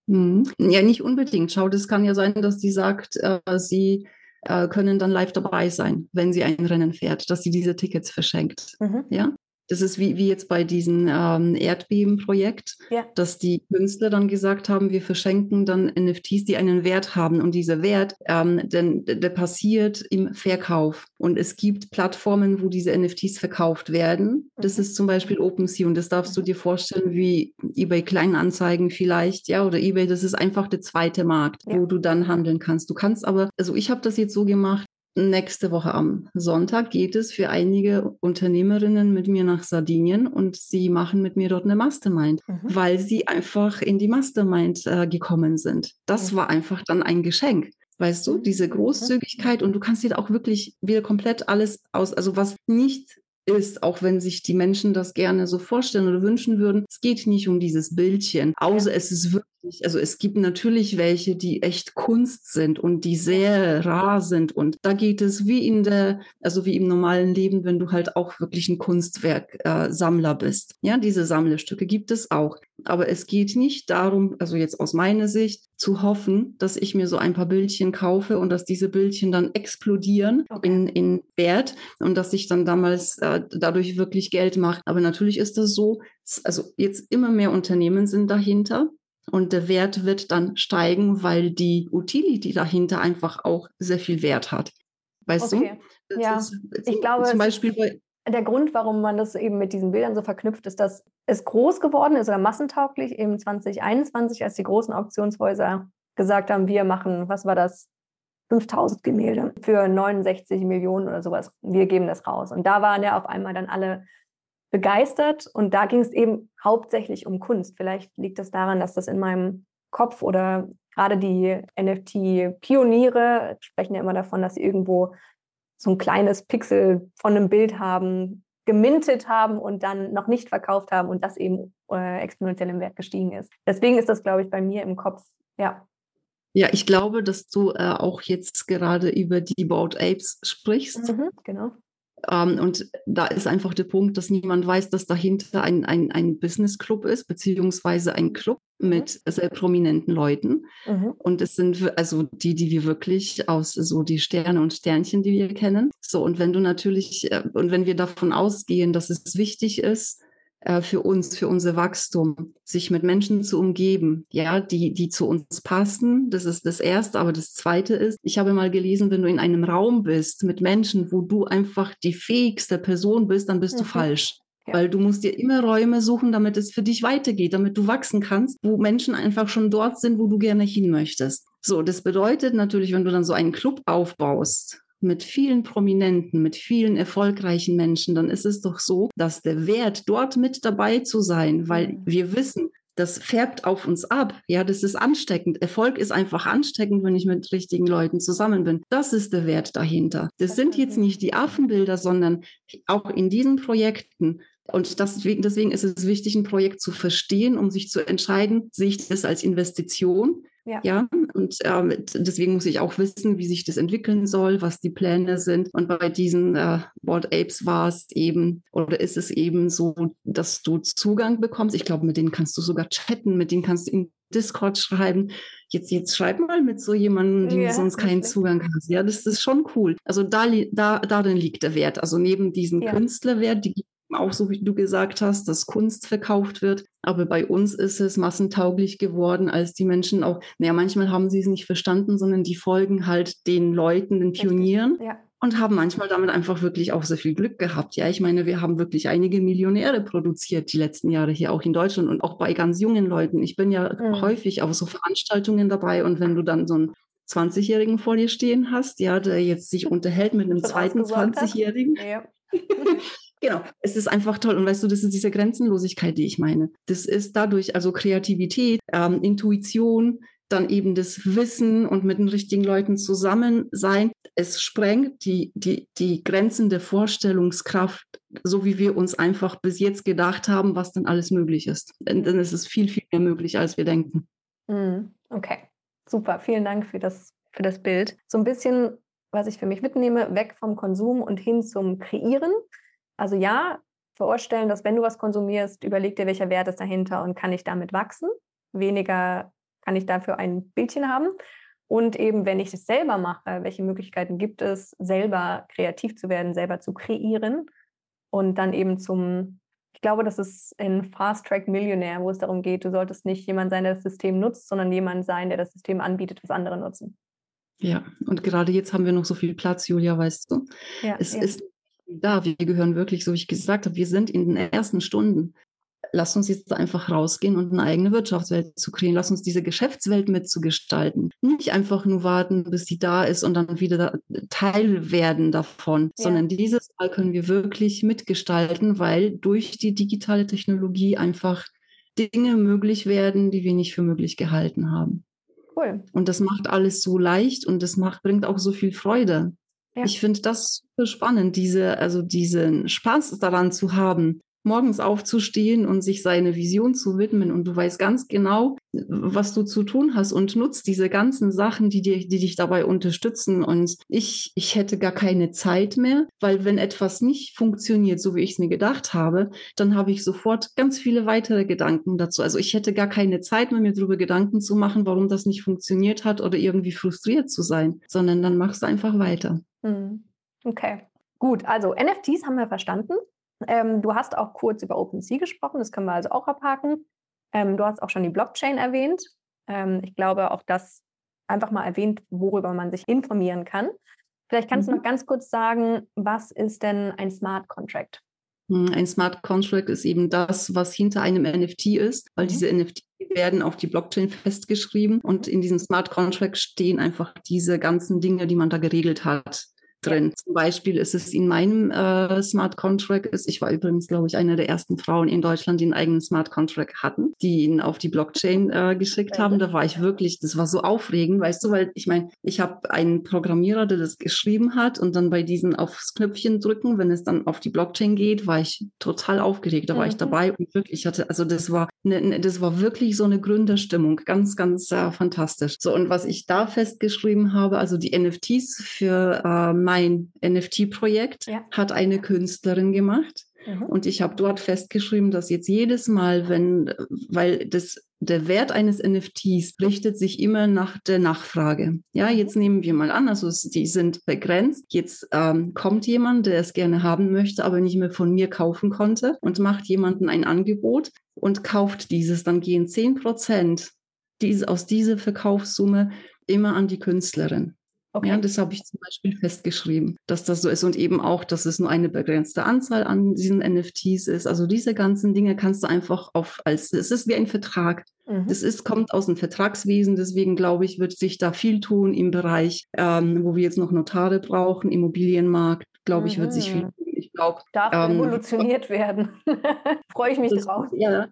Mhm. Ja, nicht unbedingt. Schau, das kann ja sein, dass die sagt, äh, sie äh, können dann live dabei sein, wenn sie ein Rennen fährt, dass sie diese Tickets verschenkt. Mhm. Ja? Das ist wie, wie jetzt bei diesem ähm, Erdbebenprojekt, ja. dass die Künstler dann gesagt haben, wir verschenken dann NFTs, die einen Wert haben. Und dieser Wert, ähm, denn, der passiert im Verkauf. Und es gibt Plattformen, wo diese NFTs verkauft werden. Das mhm. ist zum Beispiel OpenSea. Und das darfst du dir vorstellen wie eBay Kleinanzeigen vielleicht, ja, oder eBay. Das ist einfach der zweite Markt, ja. wo du dann handeln kannst. Du kannst aber, also ich habe das jetzt so gemacht, Nächste Woche am Sonntag geht es für einige Unternehmerinnen mit mir nach Sardinien und sie machen mit mir dort eine Mastermind, mhm. weil sie einfach in die Mastermind äh, gekommen sind. Das mhm. war einfach dann ein Geschenk. Weißt du, diese mhm. Großzügigkeit und du kannst dir auch wirklich wieder komplett alles aus, also was nicht ist, auch wenn sich die Menschen das gerne so vorstellen oder wünschen würden. Es geht nicht um dieses Bildchen, außer es ist wirklich also es gibt natürlich welche, die echt Kunst sind und die sehr rar sind. Und da geht es wie in der, also wie im normalen Leben, wenn du halt auch wirklich ein Kunstwerksammler äh, bist. Ja, diese Sammlerstücke gibt es auch. Aber es geht nicht darum, also jetzt aus meiner Sicht, zu hoffen, dass ich mir so ein paar Bildchen kaufe und dass diese Bildchen dann explodieren okay. in, in Wert und dass ich dann damals äh, dadurch wirklich Geld mache. Aber natürlich ist das so, also jetzt immer mehr Unternehmen sind dahinter und der Wert wird dann steigen, weil die Utility dahinter einfach auch sehr viel Wert hat. Weißt okay. du? Das ja, ist, ich glaube, zum Beispiel bei, der Grund, warum man das eben mit diesen Bildern so verknüpft, ist, dass es groß geworden ist oder massentauglich eben 2021, als die großen Auktionshäuser gesagt haben, wir machen, was war das, 5000 Gemälde für 69 Millionen oder sowas. Wir geben das raus. Und da waren ja auf einmal dann alle begeistert und da ging es eben hauptsächlich um Kunst. Vielleicht liegt es das daran, dass das in meinem Kopf oder gerade die NFT-Pioniere sprechen ja immer davon, dass sie irgendwo so ein kleines Pixel von einem Bild haben, gemintet haben und dann noch nicht verkauft haben und das eben äh, exponentiell im Wert gestiegen ist. Deswegen ist das, glaube ich, bei mir im Kopf, ja. Ja, ich glaube, dass du äh, auch jetzt gerade über die Bored Apes sprichst. Mhm, genau. Ähm, und da ist einfach der Punkt, dass niemand weiß, dass dahinter ein, ein, ein Business Club ist, beziehungsweise ein Club mhm. mit sehr prominenten Leuten. Mhm. Und es sind also die, die wir wirklich aus so die Sterne und Sternchen, die wir kennen. So, und wenn du natürlich, äh, und wenn wir davon ausgehen, dass es wichtig ist, äh, für uns, für unser Wachstum, sich mit Menschen zu umgeben, ja, die, die zu uns passen. Das ist das Erste. Aber das Zweite ist, ich habe mal gelesen, wenn du in einem Raum bist mit Menschen, wo du einfach die fähigste Person bist, dann bist mhm. du falsch. Ja. Weil du musst dir immer Räume suchen, damit es für dich weitergeht, damit du wachsen kannst, wo Menschen einfach schon dort sind, wo du gerne hin möchtest. So, das bedeutet natürlich, wenn du dann so einen Club aufbaust, mit vielen Prominenten, mit vielen erfolgreichen Menschen, dann ist es doch so, dass der Wert, dort mit dabei zu sein, weil mhm. wir wissen, das färbt auf uns ab. Ja, das ist ansteckend. Erfolg ist einfach ansteckend, wenn ich mit richtigen Leuten zusammen bin. Das ist der Wert dahinter. Das sind jetzt nicht die Affenbilder, sondern auch in diesen Projekten und deswegen, deswegen ist es wichtig, ein Projekt zu verstehen, um sich zu entscheiden, sehe ich das als Investition ja. ja? Und ähm, deswegen muss ich auch wissen, wie sich das entwickeln soll, was die Pläne sind. Und bei diesen äh, Board Apes war es eben oder ist es eben so, dass du Zugang bekommst. Ich glaube, mit denen kannst du sogar chatten, mit denen kannst du in Discord schreiben. Jetzt, jetzt schreib mal mit so jemandem, dem ja, du sonst keinen Zugang hast. Ja, das ist schon cool. Also da, da, darin liegt der Wert. Also neben diesem ja. Künstlerwert, die auch so wie du gesagt hast, dass Kunst verkauft wird. Aber bei uns ist es massentauglich geworden, als die Menschen auch, naja, manchmal haben sie es nicht verstanden, sondern die folgen halt den Leuten, den Pionieren. Ja. Und haben manchmal damit einfach wirklich auch sehr viel Glück gehabt. Ja, ich meine, wir haben wirklich einige Millionäre produziert die letzten Jahre hier auch in Deutschland und auch bei ganz jungen Leuten. Ich bin ja mhm. häufig auf so Veranstaltungen dabei und wenn du dann so einen 20-Jährigen vor dir stehen hast, ja, der jetzt sich unterhält mit einem zweiten 20-Jährigen. Ja. Genau, es ist einfach toll. Und weißt du, das ist diese Grenzenlosigkeit, die ich meine. Das ist dadurch also Kreativität, ähm, Intuition, dann eben das Wissen und mit den richtigen Leuten zusammen sein. Es sprengt die, die, die Grenzen der Vorstellungskraft, so wie wir uns einfach bis jetzt gedacht haben, was dann alles möglich ist. Denn, denn es ist viel, viel mehr möglich, als wir denken. Mhm. Okay, super. Vielen Dank für das, für das Bild. So ein bisschen, was ich für mich mitnehme, weg vom Konsum und hin zum Kreieren. Also ja, vorstellen, dass wenn du was konsumierst, überleg dir, welcher Wert ist dahinter und kann ich damit wachsen. Weniger kann ich dafür ein Bildchen haben. Und eben, wenn ich es selber mache, welche Möglichkeiten gibt es, selber kreativ zu werden, selber zu kreieren und dann eben zum, ich glaube, das ist in Fast Track Millionär, wo es darum geht, du solltest nicht jemand sein, der das System nutzt, sondern jemand sein, der das System anbietet, was andere nutzen. Ja, und gerade jetzt haben wir noch so viel Platz, Julia, weißt du. Ja, es ja. ist da. Wir gehören wirklich, so wie ich gesagt habe, wir sind in den ersten Stunden. Lass uns jetzt einfach rausgehen und eine eigene Wirtschaftswelt zu kreieren. Lass uns diese Geschäftswelt mitzugestalten. Nicht einfach nur warten, bis sie da ist und dann wieder Teil werden davon, ja. sondern dieses Mal können wir wirklich mitgestalten, weil durch die digitale Technologie einfach Dinge möglich werden, die wir nicht für möglich gehalten haben. Cool. Und das macht alles so leicht und das macht, bringt auch so viel Freude. Ja. Ich finde das spannend, diese, also diesen Spaß daran zu haben, morgens aufzustehen und sich seine Vision zu widmen und du weißt ganz genau, was du zu tun hast und nutzt diese ganzen Sachen, die, dir, die dich dabei unterstützen. Und ich, ich hätte gar keine Zeit mehr, weil wenn etwas nicht funktioniert, so wie ich es mir gedacht habe, dann habe ich sofort ganz viele weitere Gedanken dazu. Also ich hätte gar keine Zeit mehr, mir darüber Gedanken zu machen, warum das nicht funktioniert hat oder irgendwie frustriert zu sein, sondern dann machst du einfach weiter. Hm. Okay. Gut, also NFTs haben wir verstanden. Ähm, du hast auch kurz über OpenSea gesprochen, das können wir also auch abhaken. Ähm, du hast auch schon die Blockchain erwähnt. Ähm, ich glaube, auch das einfach mal erwähnt, worüber man sich informieren kann. Vielleicht kannst mhm. du noch ganz kurz sagen, was ist denn ein Smart Contract? Hm, ein Smart Contract ist eben das, was hinter einem NFT ist, weil mhm. diese NFT werden auf die Blockchain festgeschrieben und in diesem Smart Contract stehen einfach diese ganzen Dinge, die man da geregelt hat drin. Zum Beispiel ist es in meinem äh, Smart Contract, ist, ich war übrigens, glaube ich, eine der ersten Frauen in Deutschland, die einen eigenen Smart Contract hatten, die ihn auf die Blockchain äh, geschickt haben. Da war ich wirklich, das war so aufregend, weißt du, weil ich meine, ich habe einen Programmierer, der das geschrieben hat und dann bei diesen aufs Knöpfchen drücken, wenn es dann auf die Blockchain geht, war ich total aufgeregt. Da war mhm. ich dabei und wirklich hatte, also das war, ne, ne, das war wirklich so eine Gründerstimmung, ganz, ganz äh, fantastisch. So und was ich da festgeschrieben habe, also die NFTs für äh, mein NFT-Projekt ja. hat eine Künstlerin gemacht. Mhm. Und ich habe dort festgeschrieben, dass jetzt jedes Mal, wenn, weil das, der Wert eines NFTs richtet sich immer nach der Nachfrage. Ja, mhm. jetzt nehmen wir mal an, also die sind begrenzt. Jetzt ähm, kommt jemand, der es gerne haben möchte, aber nicht mehr von mir kaufen konnte und macht jemanden ein Angebot und kauft dieses. Dann gehen 10 Prozent diese, aus dieser Verkaufssumme immer an die Künstlerin. Okay. Ja, das habe ich zum Beispiel festgeschrieben, dass das so ist und eben auch, dass es nur eine begrenzte Anzahl an diesen NFTs ist. Also diese ganzen Dinge kannst du einfach auf als, es ist wie ein Vertrag. Mhm. Das ist, kommt aus dem Vertragswesen, deswegen glaube ich, wird sich da viel tun im Bereich, ähm, wo wir jetzt noch Notare brauchen, Immobilienmarkt, glaube ich, wird sich viel mhm. tun. Ich glaube. Darf ähm, revolutioniert werden. Freue ich mich das, drauf. Ja,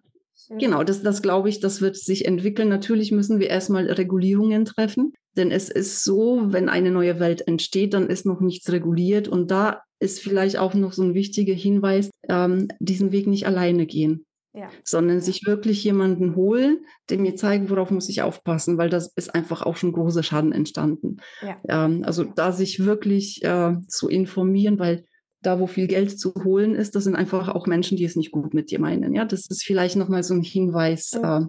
Genau, das, das glaube ich, das wird sich entwickeln. Natürlich müssen wir erstmal Regulierungen treffen, denn es ist so, wenn eine neue Welt entsteht, dann ist noch nichts reguliert und da ist vielleicht auch noch so ein wichtiger Hinweis, ähm, diesen Weg nicht alleine gehen. Ja. sondern sich wirklich jemanden holen, der mir zeigt, worauf muss ich aufpassen, weil das ist einfach auch schon großer Schaden entstanden. Ja. Ähm, also da sich wirklich äh, zu informieren, weil da, wo viel Geld zu holen ist, das sind einfach auch Menschen, die es nicht gut mit dir meinen. Ja, das ist vielleicht nochmal so ein Hinweis, äh,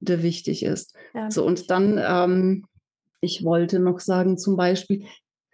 der wichtig ist. Ja. So, und dann, ähm, ich wollte noch sagen, zum Beispiel,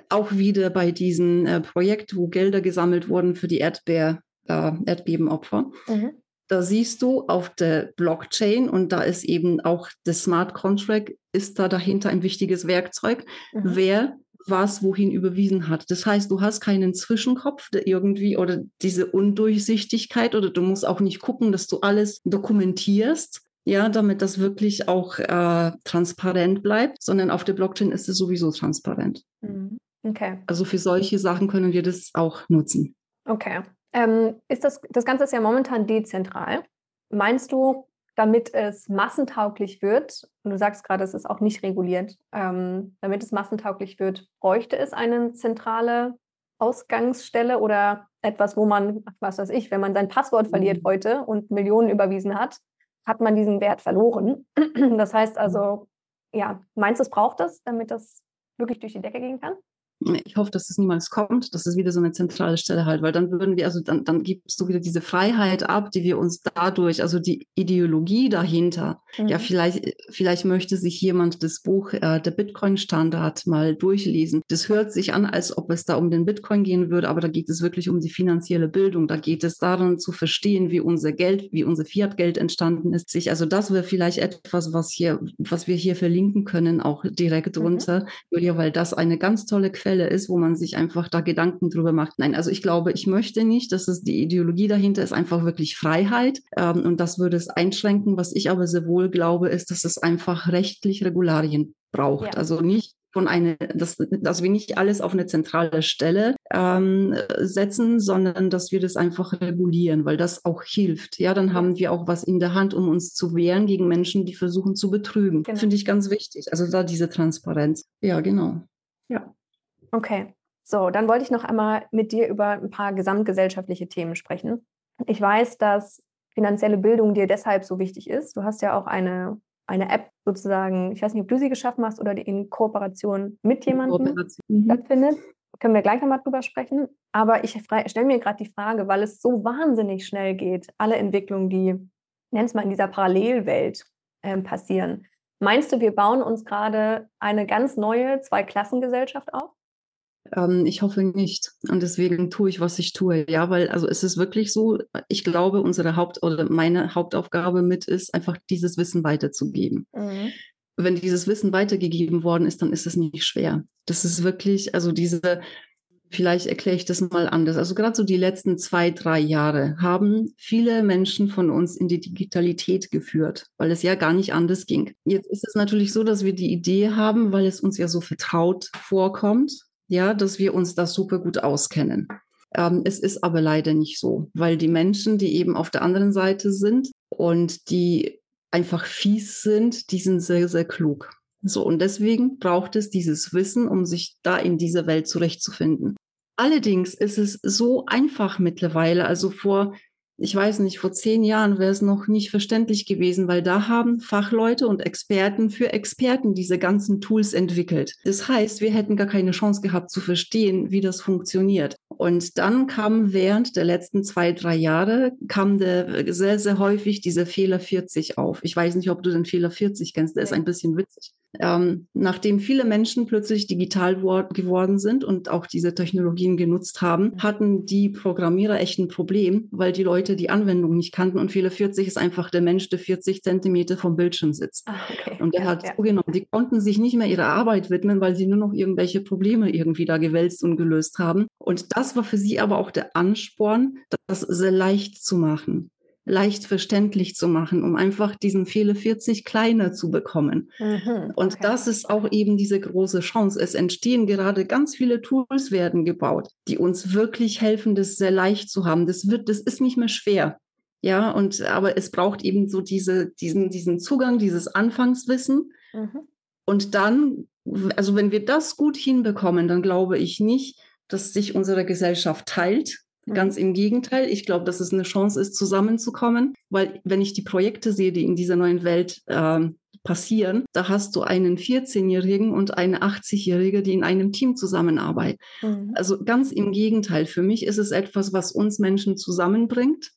auch wieder bei diesem äh, Projekt, wo Gelder gesammelt wurden für die Erdbeer, äh, Erdbebenopfer. Mhm. Da siehst du auf der Blockchain und da ist eben auch das Smart Contract ist da dahinter ein wichtiges Werkzeug, mhm. wer was wohin überwiesen hat. Das heißt, du hast keinen Zwischenkopf irgendwie oder diese Undurchsichtigkeit oder du musst auch nicht gucken, dass du alles dokumentierst, ja, damit das wirklich auch äh, transparent bleibt, sondern auf der Blockchain ist es sowieso transparent. Mhm. Okay. Also für solche Sachen können wir das auch nutzen. Okay. Ähm, ist das, das Ganze ist ja momentan dezentral. Meinst du, damit es massentauglich wird, und du sagst gerade, es ist auch nicht reguliert, ähm, damit es massentauglich wird, bräuchte es eine zentrale Ausgangsstelle oder etwas, wo man, was weiß ich, wenn man sein Passwort verliert mhm. heute und Millionen überwiesen hat, hat man diesen Wert verloren. Das heißt also, ja, meinst du, es braucht das, damit das wirklich durch die Decke gehen kann? Ich hoffe, dass es niemals kommt, dass es wieder so eine zentrale Stelle halt, weil dann würden wir, also dann, dann gibst du wieder diese Freiheit ab, die wir uns dadurch, also die Ideologie dahinter. Mhm. Ja, vielleicht, vielleicht möchte sich jemand das Buch äh, der Bitcoin-Standard mal durchlesen. Das hört sich an, als ob es da um den Bitcoin gehen würde, aber da geht es wirklich um die finanzielle Bildung. Da geht es darum zu verstehen, wie unser Geld, wie unser Fiat-Geld entstanden ist. Sich, also das wäre vielleicht etwas, was hier, was wir hier verlinken können, auch direkt mhm. drunter, Julia, weil das eine ganz tolle Quelle Quelle ist, wo man sich einfach da Gedanken drüber macht. Nein, also ich glaube, ich möchte nicht, dass es die Ideologie dahinter ist, einfach wirklich Freiheit. Ähm, und das würde es einschränken. Was ich aber sehr wohl glaube, ist, dass es einfach rechtlich Regularien braucht. Ja. Also nicht von einer, dass, dass wir nicht alles auf eine zentrale Stelle ähm, setzen, sondern dass wir das einfach regulieren, weil das auch hilft. Ja, dann haben wir auch was in der Hand, um uns zu wehren gegen Menschen, die versuchen zu betrügen. Genau. Finde ich ganz wichtig. Also da diese Transparenz. Ja, genau. Ja. Okay, so, dann wollte ich noch einmal mit dir über ein paar gesamtgesellschaftliche Themen sprechen. Ich weiß, dass finanzielle Bildung dir deshalb so wichtig ist. Du hast ja auch eine, eine App sozusagen, ich weiß nicht, ob du sie geschaffen hast oder die in Kooperation mit jemandem mhm. stattfindet. Können wir gleich nochmal drüber sprechen. Aber ich stelle mir gerade die Frage, weil es so wahnsinnig schnell geht, alle Entwicklungen, die, nenn es mal, in dieser Parallelwelt äh, passieren. Meinst du, wir bauen uns gerade eine ganz neue Zweiklassengesellschaft auf? Ähm, ich hoffe nicht. Und deswegen tue ich, was ich tue. Ja, weil also es ist wirklich so, ich glaube, unsere Haupt- oder meine Hauptaufgabe mit ist, einfach dieses Wissen weiterzugeben. Mhm. Wenn dieses Wissen weitergegeben worden ist, dann ist es nicht schwer. Das ist wirklich, also diese, vielleicht erkläre ich das mal anders. Also gerade so die letzten zwei, drei Jahre haben viele Menschen von uns in die Digitalität geführt, weil es ja gar nicht anders ging. Jetzt ist es natürlich so, dass wir die Idee haben, weil es uns ja so vertraut vorkommt, ja, dass wir uns da super gut auskennen. Ähm, es ist aber leider nicht so, weil die Menschen, die eben auf der anderen Seite sind und die einfach fies sind, die sind sehr, sehr klug. So, und deswegen braucht es dieses Wissen, um sich da in dieser Welt zurechtzufinden. Allerdings ist es so einfach mittlerweile. Also vor ich weiß nicht, vor zehn Jahren wäre es noch nicht verständlich gewesen, weil da haben Fachleute und Experten für Experten diese ganzen Tools entwickelt. Das heißt, wir hätten gar keine Chance gehabt zu verstehen, wie das funktioniert. Und dann kam während der letzten zwei, drei Jahre, kam der sehr, sehr häufig dieser Fehler 40 auf. Ich weiß nicht, ob du den Fehler 40 kennst, der ist ein bisschen witzig. Ähm, nachdem viele Menschen plötzlich digital geworden sind und auch diese Technologien genutzt haben, hatten die Programmierer echt ein Problem, weil die Leute die Anwendung nicht kannten und Fehler 40 ist einfach der Mensch, der 40 Zentimeter vom Bildschirm sitzt. Ach, okay. Und der ja, hat ja. zugenommen. Die konnten sich nicht mehr ihrer Arbeit widmen, weil sie nur noch irgendwelche Probleme irgendwie da gewälzt und gelöst haben. Und das war für sie aber auch der Ansporn, das sehr leicht zu machen leicht verständlich zu machen, um einfach diesen Fehler 40 kleiner zu bekommen. Mhm, und das ist auch eben diese große Chance. Es entstehen gerade ganz viele Tools werden gebaut, die uns wirklich helfen, das sehr leicht zu haben. Das wird, das ist nicht mehr schwer. Ja, und aber es braucht eben so diese, diesen, diesen Zugang, dieses Anfangswissen. Mhm. Und dann, also wenn wir das gut hinbekommen, dann glaube ich nicht, dass sich unsere Gesellschaft teilt, Ganz mhm. im Gegenteil, ich glaube, dass es eine Chance ist, zusammenzukommen, weil wenn ich die Projekte sehe, die in dieser neuen Welt äh, passieren, da hast du einen 14-Jährigen und eine 80-Jährige, die in einem Team zusammenarbeiten. Mhm. Also ganz im Gegenteil, für mich ist es etwas, was uns Menschen zusammenbringt,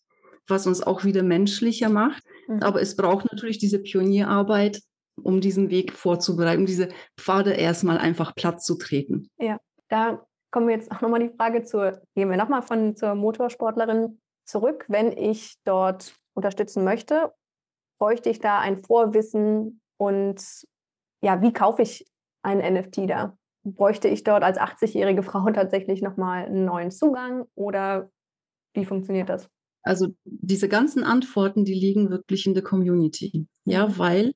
was uns auch wieder menschlicher macht. Mhm. Aber es braucht natürlich diese Pionierarbeit, um diesen Weg vorzubereiten, um diese Pfade erstmal einfach platt zu treten. Ja, da kommen wir jetzt auch nochmal die Frage zur, gehen wir nochmal von zur Motorsportlerin zurück. Wenn ich dort unterstützen möchte, bräuchte ich da ein Vorwissen und ja, wie kaufe ich ein NFT da? Bräuchte ich dort als 80-jährige Frau tatsächlich nochmal einen neuen Zugang oder wie funktioniert das? Also diese ganzen Antworten, die liegen wirklich in der Community. Ja, weil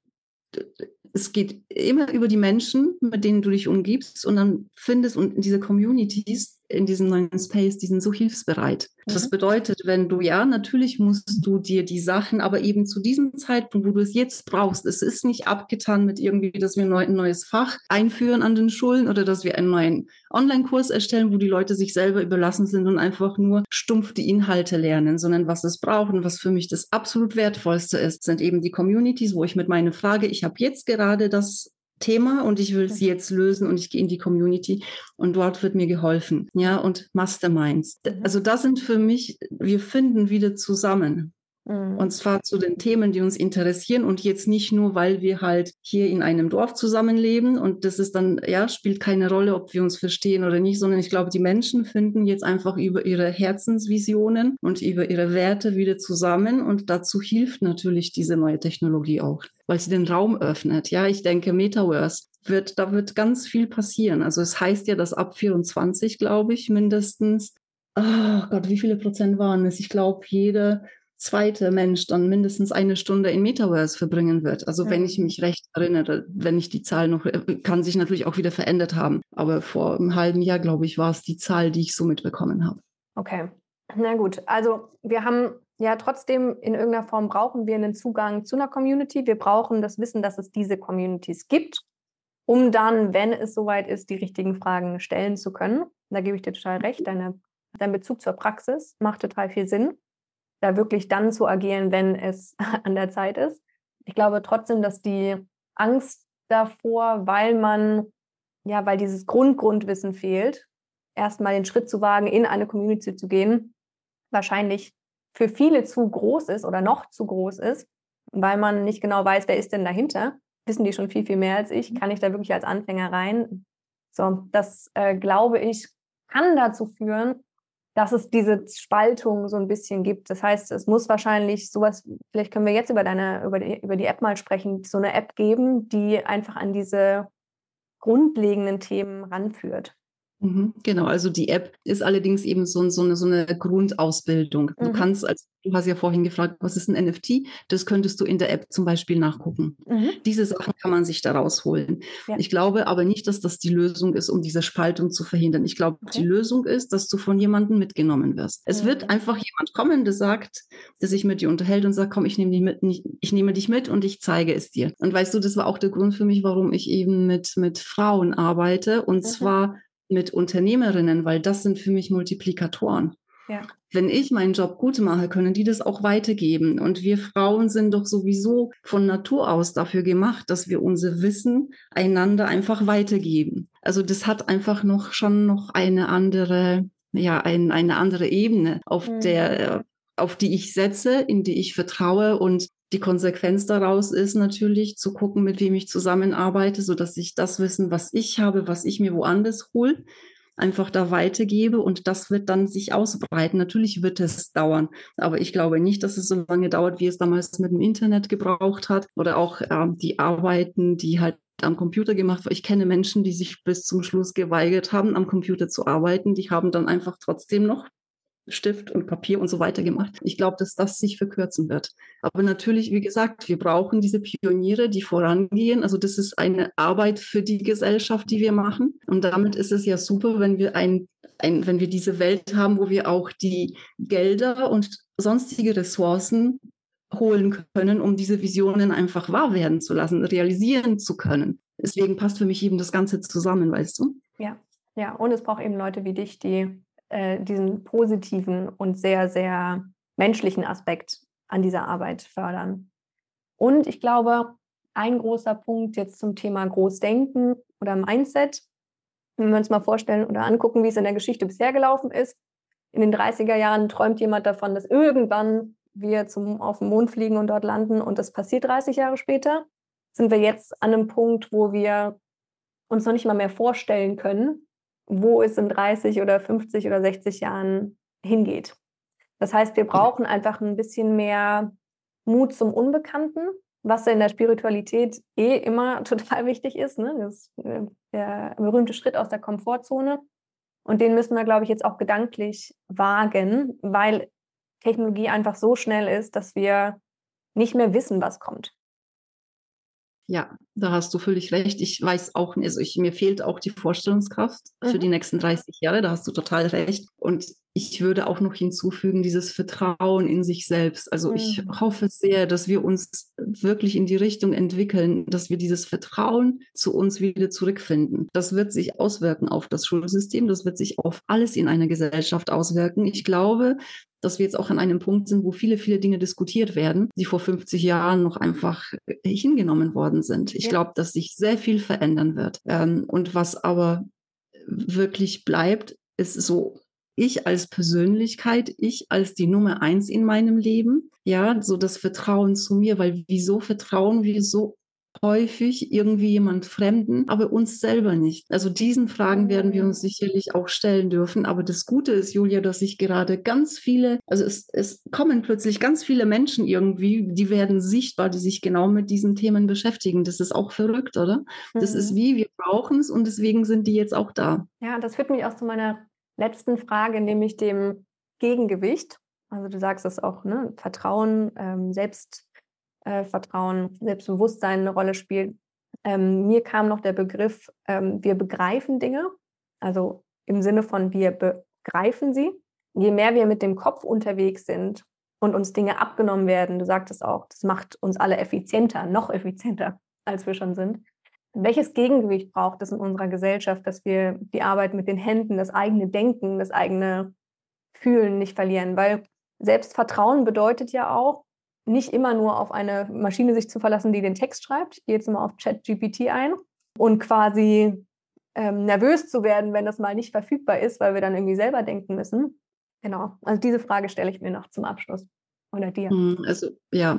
es geht immer über die Menschen, mit denen du dich umgibst und dann findest und diese Communities, in diesem neuen Space, die sind so hilfsbereit. Mhm. Das bedeutet, wenn du, ja, natürlich musst du dir die Sachen, aber eben zu diesem Zeitpunkt, wo du es jetzt brauchst, es ist nicht abgetan mit irgendwie, dass wir ein neues Fach einführen an den Schulen oder dass wir einen neuen Online-Kurs erstellen, wo die Leute sich selber überlassen sind und einfach nur stumpf die Inhalte lernen, sondern was es braucht und was für mich das absolut Wertvollste ist, sind eben die Communities, wo ich mit meiner Frage, ich habe jetzt gerade das Thema und ich will mhm. jetzt lösen und ich gehe in die Community und dort wird mir geholfen. Ja, und Masterminds. Mhm. Also das sind für mich, wir finden wieder zusammen. Mhm. Und zwar zu den Themen, die uns interessieren und jetzt nicht nur, weil wir halt hier in einem Dorf zusammenleben und das ist dann, ja, spielt keine Rolle, ob wir uns verstehen oder nicht, sondern ich glaube, die Menschen finden jetzt einfach über ihre Herzensvisionen und über ihre Werte wieder zusammen und dazu hilft natürlich diese neue Technologie auch, weil sie den Raum öffnet. Ja, ich denke, Metaverse wird, da wird ganz viel passieren. Also es heißt ja, dass ab 24, glaube ich, mindestens, oh Gott, wie viele Prozent waren es? Ich glaube, jede zweite Mensch dann mindestens eine Stunde in Metaverse verbringen wird. Also ja. wenn ich mich recht erinnere, wenn ich die Zahl noch, äh, kann sich natürlich auch wieder verändert haben. Aber vor einem halben Jahr, glaube ich, war es die Zahl, die ich so mitbekommen habe. Okay. Na gut, also wir haben ja trotzdem in irgendeiner Form brauchen wir einen Zugang zu einer Community. Wir brauchen das Wissen, dass es diese Communities gibt, um dann, wenn es soweit ist, die richtigen Fragen stellen zu können. Da gebe ich dir total recht. Deine, dein Bezug zur Praxis macht total viel Sinn da wirklich dann zu agieren, wenn es an der Zeit ist. Ich glaube trotzdem, dass die Angst davor, weil man, ja, weil dieses Grundgrundwissen fehlt, erstmal den Schritt zu wagen, in eine Community zu gehen, wahrscheinlich für viele zu groß ist oder noch zu groß ist, weil man nicht genau weiß, wer ist denn dahinter. Wissen die schon viel, viel mehr als ich? Kann ich da wirklich als Anfänger rein? So, das äh, glaube ich, kann dazu führen, dass es diese Spaltung so ein bisschen gibt. Das heißt, es muss wahrscheinlich sowas, vielleicht können wir jetzt über deine, über die, über die App mal sprechen, so eine App geben, die einfach an diese grundlegenden Themen ranführt. Mhm, genau, also die App ist allerdings eben so, so, eine, so eine Grundausbildung. Du mhm. kannst, als du hast ja vorhin gefragt, was ist ein NFT? Das könntest du in der App zum Beispiel nachgucken. Mhm. Diese Sachen kann man sich da rausholen. Ja. Ich glaube aber nicht, dass das die Lösung ist, um diese Spaltung zu verhindern. Ich glaube, okay. die Lösung ist, dass du von jemandem mitgenommen wirst. Es wird mhm. einfach jemand kommen, der sagt, der sich mit dir unterhält und sagt, komm, ich nehme dich mit, ich nehme dich mit und ich zeige es dir. Und weißt du, das war auch der Grund für mich, warum ich eben mit, mit Frauen arbeite. Und mhm. zwar mit Unternehmerinnen, weil das sind für mich Multiplikatoren. Ja. Wenn ich meinen Job gut mache, können die das auch weitergeben. Und wir Frauen sind doch sowieso von Natur aus dafür gemacht, dass wir unser Wissen einander einfach weitergeben. Also das hat einfach noch schon noch eine andere, ja, ein, eine andere Ebene, auf mhm. der, auf die ich setze, in die ich vertraue und die Konsequenz daraus ist natürlich zu gucken, mit wem ich zusammenarbeite, so dass ich das Wissen, was ich habe, was ich mir woanders hole, einfach da weitergebe und das wird dann sich ausbreiten. Natürlich wird es dauern, aber ich glaube nicht, dass es so lange dauert, wie es damals mit dem Internet gebraucht hat oder auch äh, die Arbeiten, die halt am Computer gemacht. Ich kenne Menschen, die sich bis zum Schluss geweigert haben, am Computer zu arbeiten. Die haben dann einfach trotzdem noch Stift und Papier und so weiter gemacht. Ich glaube, dass das sich verkürzen wird. Aber natürlich, wie gesagt, wir brauchen diese Pioniere, die vorangehen. Also das ist eine Arbeit für die Gesellschaft, die wir machen. Und damit ist es ja super, wenn wir ein, ein wenn wir diese Welt haben, wo wir auch die Gelder und sonstige Ressourcen holen können, um diese Visionen einfach wahr werden zu lassen, realisieren zu können. Deswegen passt für mich eben das Ganze zusammen, weißt du? Ja, ja. Und es braucht eben Leute wie dich, die äh, diesen positiven und sehr, sehr menschlichen Aspekt an dieser Arbeit fördern. Und ich glaube, ein großer Punkt jetzt zum Thema Großdenken oder Mindset, wenn wir uns mal vorstellen oder angucken, wie es in der Geschichte bisher gelaufen ist. In den 30er Jahren träumt jemand davon, dass irgendwann wir zum, auf den Mond fliegen und dort landen und das passiert 30 Jahre später, sind wir jetzt an einem Punkt, wo wir uns noch nicht mal mehr vorstellen können, wo es in 30 oder 50 oder 60 Jahren hingeht. Das heißt, wir brauchen einfach ein bisschen mehr Mut zum Unbekannten, was in der Spiritualität eh immer total wichtig ist. Ne? Das ist äh, der berühmte Schritt aus der Komfortzone. Und den müssen wir, glaube ich, jetzt auch gedanklich wagen, weil Technologie einfach so schnell ist, dass wir nicht mehr wissen, was kommt. Ja, da hast du völlig recht. Ich weiß auch, also ich, mir fehlt auch die Vorstellungskraft mhm. für die nächsten 30 Jahre. Da hast du total recht. Und ich würde auch noch hinzufügen, dieses Vertrauen in sich selbst. Also mhm. ich hoffe sehr, dass wir uns wirklich in die Richtung entwickeln, dass wir dieses Vertrauen zu uns wieder zurückfinden. Das wird sich auswirken auf das Schulsystem, das wird sich auf alles in einer Gesellschaft auswirken. Ich glaube, dass wir jetzt auch an einem Punkt sind, wo viele, viele Dinge diskutiert werden, die vor 50 Jahren noch einfach hingenommen worden sind. Ich glaube, dass sich sehr viel verändern wird. Ähm, und was aber wirklich bleibt, ist so ich als Persönlichkeit, ich als die Nummer eins in meinem Leben, ja, so das Vertrauen zu mir, weil wieso vertrauen wir so häufig irgendwie jemand Fremden, aber uns selber nicht. Also diesen Fragen werden wir uns sicherlich auch stellen dürfen. Aber das Gute ist, Julia, dass sich gerade ganz viele, also es, es kommen plötzlich ganz viele Menschen irgendwie, die werden sichtbar, die sich genau mit diesen Themen beschäftigen. Das ist auch verrückt, oder? Mhm. Das ist mhm. wie, wir brauchen es und deswegen sind die jetzt auch da. Ja, das führt mich auch zu meiner letzten Frage, nämlich dem Gegengewicht. Also du sagst es auch, ne? Vertrauen, ähm, Selbst äh, Selbstbewusstsein eine Rolle spielt. Ähm, mir kam noch der Begriff, ähm, wir begreifen Dinge, also im Sinne von wir begreifen sie. Je mehr wir mit dem Kopf unterwegs sind und uns Dinge abgenommen werden, du sagtest auch, das macht uns alle effizienter, noch effizienter, als wir schon sind. Welches Gegengewicht braucht es in unserer Gesellschaft, dass wir die Arbeit mit den Händen, das eigene Denken, das eigene Fühlen nicht verlieren? Weil Selbstvertrauen bedeutet ja auch, nicht immer nur auf eine Maschine sich zu verlassen, die den Text schreibt. Ich gehe jetzt mal auf ChatGPT ein und quasi ähm, nervös zu werden, wenn das mal nicht verfügbar ist, weil wir dann irgendwie selber denken müssen. Genau. Also diese Frage stelle ich mir noch zum Abschluss. Oder dir? Hm, also ja,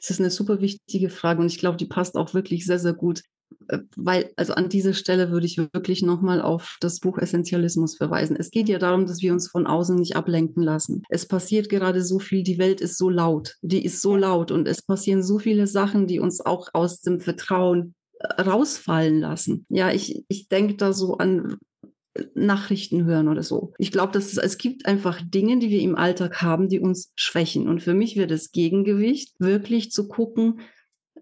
es ist eine super wichtige Frage und ich glaube, die passt auch wirklich sehr, sehr gut weil, also an dieser Stelle würde ich wirklich nochmal auf das Buch Essentialismus verweisen. Es geht ja darum, dass wir uns von außen nicht ablenken lassen. Es passiert gerade so viel, die Welt ist so laut, die ist so laut und es passieren so viele Sachen, die uns auch aus dem Vertrauen äh, rausfallen lassen. Ja, ich, ich denke da so an äh, Nachrichten hören oder so. Ich glaube, dass es, es gibt einfach Dinge, die wir im Alltag haben, die uns schwächen. Und für mich wird das Gegengewicht wirklich zu gucken,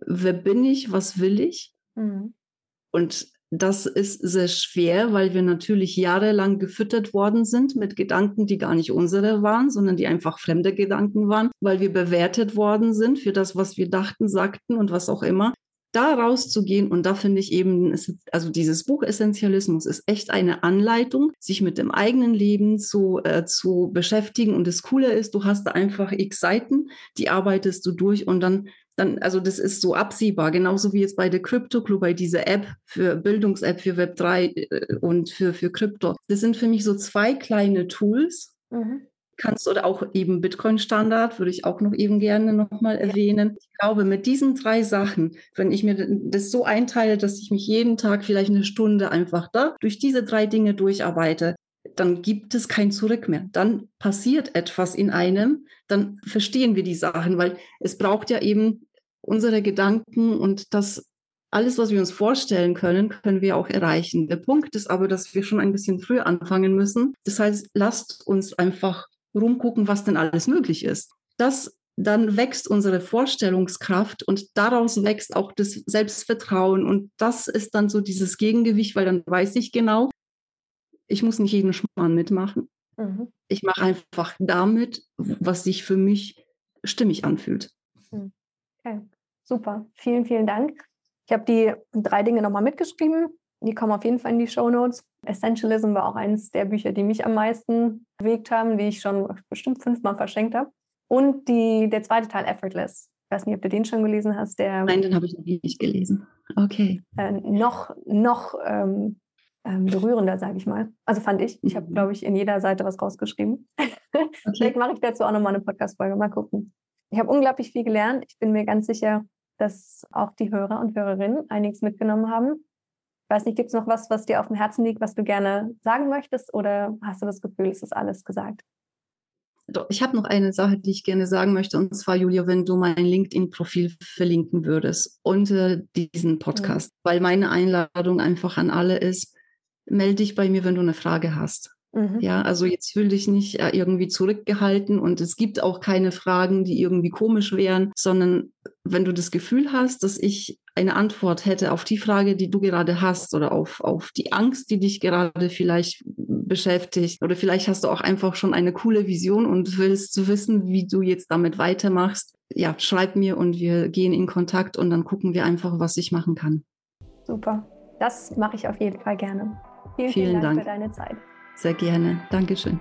wer bin ich, was will ich Mhm. Und das ist sehr schwer, weil wir natürlich jahrelang gefüttert worden sind mit Gedanken, die gar nicht unsere waren, sondern die einfach fremde Gedanken waren, weil wir bewertet worden sind für das, was wir dachten, sagten und was auch immer. Da rauszugehen und da finde ich eben, also dieses Buch Essentialismus ist echt eine Anleitung, sich mit dem eigenen Leben zu, äh, zu beschäftigen. Und das Coole ist, du hast da einfach x Seiten, die arbeitest du durch und dann dann, also das ist so absehbar, genauso wie jetzt bei der Crypto Club, bei dieser App für Bildungs-App für Web 3 äh, und für, für Krypto. Das sind für mich so zwei kleine Tools. Mhm. Kannst oder auch eben Bitcoin-Standard, würde ich auch noch eben gerne nochmal ja. erwähnen. Ich glaube, mit diesen drei Sachen, wenn ich mir das so einteile, dass ich mich jeden Tag vielleicht eine Stunde einfach da durch diese drei Dinge durcharbeite, dann gibt es kein Zurück mehr. Dann passiert etwas in einem, dann verstehen wir die Sachen, weil es braucht ja eben unsere Gedanken und das alles, was wir uns vorstellen können, können wir auch erreichen. Der Punkt ist aber, dass wir schon ein bisschen früher anfangen müssen. Das heißt, lasst uns einfach rumgucken, was denn alles möglich ist. Das dann wächst unsere Vorstellungskraft und daraus wächst auch das Selbstvertrauen. Und das ist dann so dieses Gegengewicht, weil dann weiß ich genau, ich muss nicht jeden Schmarrn mitmachen. Mhm. Ich mache einfach damit, was sich für mich stimmig anfühlt. Mhm. Okay, super. Vielen, vielen Dank. Ich habe die drei Dinge nochmal mitgeschrieben. Die kommen auf jeden Fall in die Show Notes. Essentialism war auch eines der Bücher, die mich am meisten bewegt haben, die ich schon bestimmt fünfmal verschenkt habe. Und die, der zweite Teil, Effortless. Ich weiß nicht, ob du den schon gelesen hast. Der, Nein, den habe ich noch nicht gelesen. Okay. Äh, noch noch ähm, ähm, berührender, sage ich mal. Also fand ich. Ich habe, mhm. glaube ich, in jeder Seite was rausgeschrieben. Okay. Vielleicht mache ich dazu auch nochmal eine Podcast-Folge. Mal gucken. Ich habe unglaublich viel gelernt. Ich bin mir ganz sicher, dass auch die Hörer und Hörerinnen einiges mitgenommen haben. Ich weiß nicht, gibt es noch was, was dir auf dem Herzen liegt, was du gerne sagen möchtest oder hast du das Gefühl, es ist alles gesagt? Ich habe noch eine Sache, die ich gerne sagen möchte, und zwar, Julia, wenn du mein LinkedIn-Profil verlinken würdest unter diesen Podcast, mhm. weil meine Einladung einfach an alle ist, melde dich bei mir, wenn du eine Frage hast. Mhm. Ja, also jetzt fühl dich nicht äh, irgendwie zurückgehalten und es gibt auch keine Fragen, die irgendwie komisch wären, sondern wenn du das Gefühl hast, dass ich eine Antwort hätte auf die Frage, die du gerade hast oder auf, auf die Angst, die dich gerade vielleicht beschäftigt oder vielleicht hast du auch einfach schon eine coole Vision und willst wissen, wie du jetzt damit weitermachst, ja, schreib mir und wir gehen in Kontakt und dann gucken wir einfach, was ich machen kann. Super. Das mache ich auf jeden Fall gerne. Vielen, vielen, vielen Dank, Dank für deine Zeit. Sehr gerne. Dankeschön.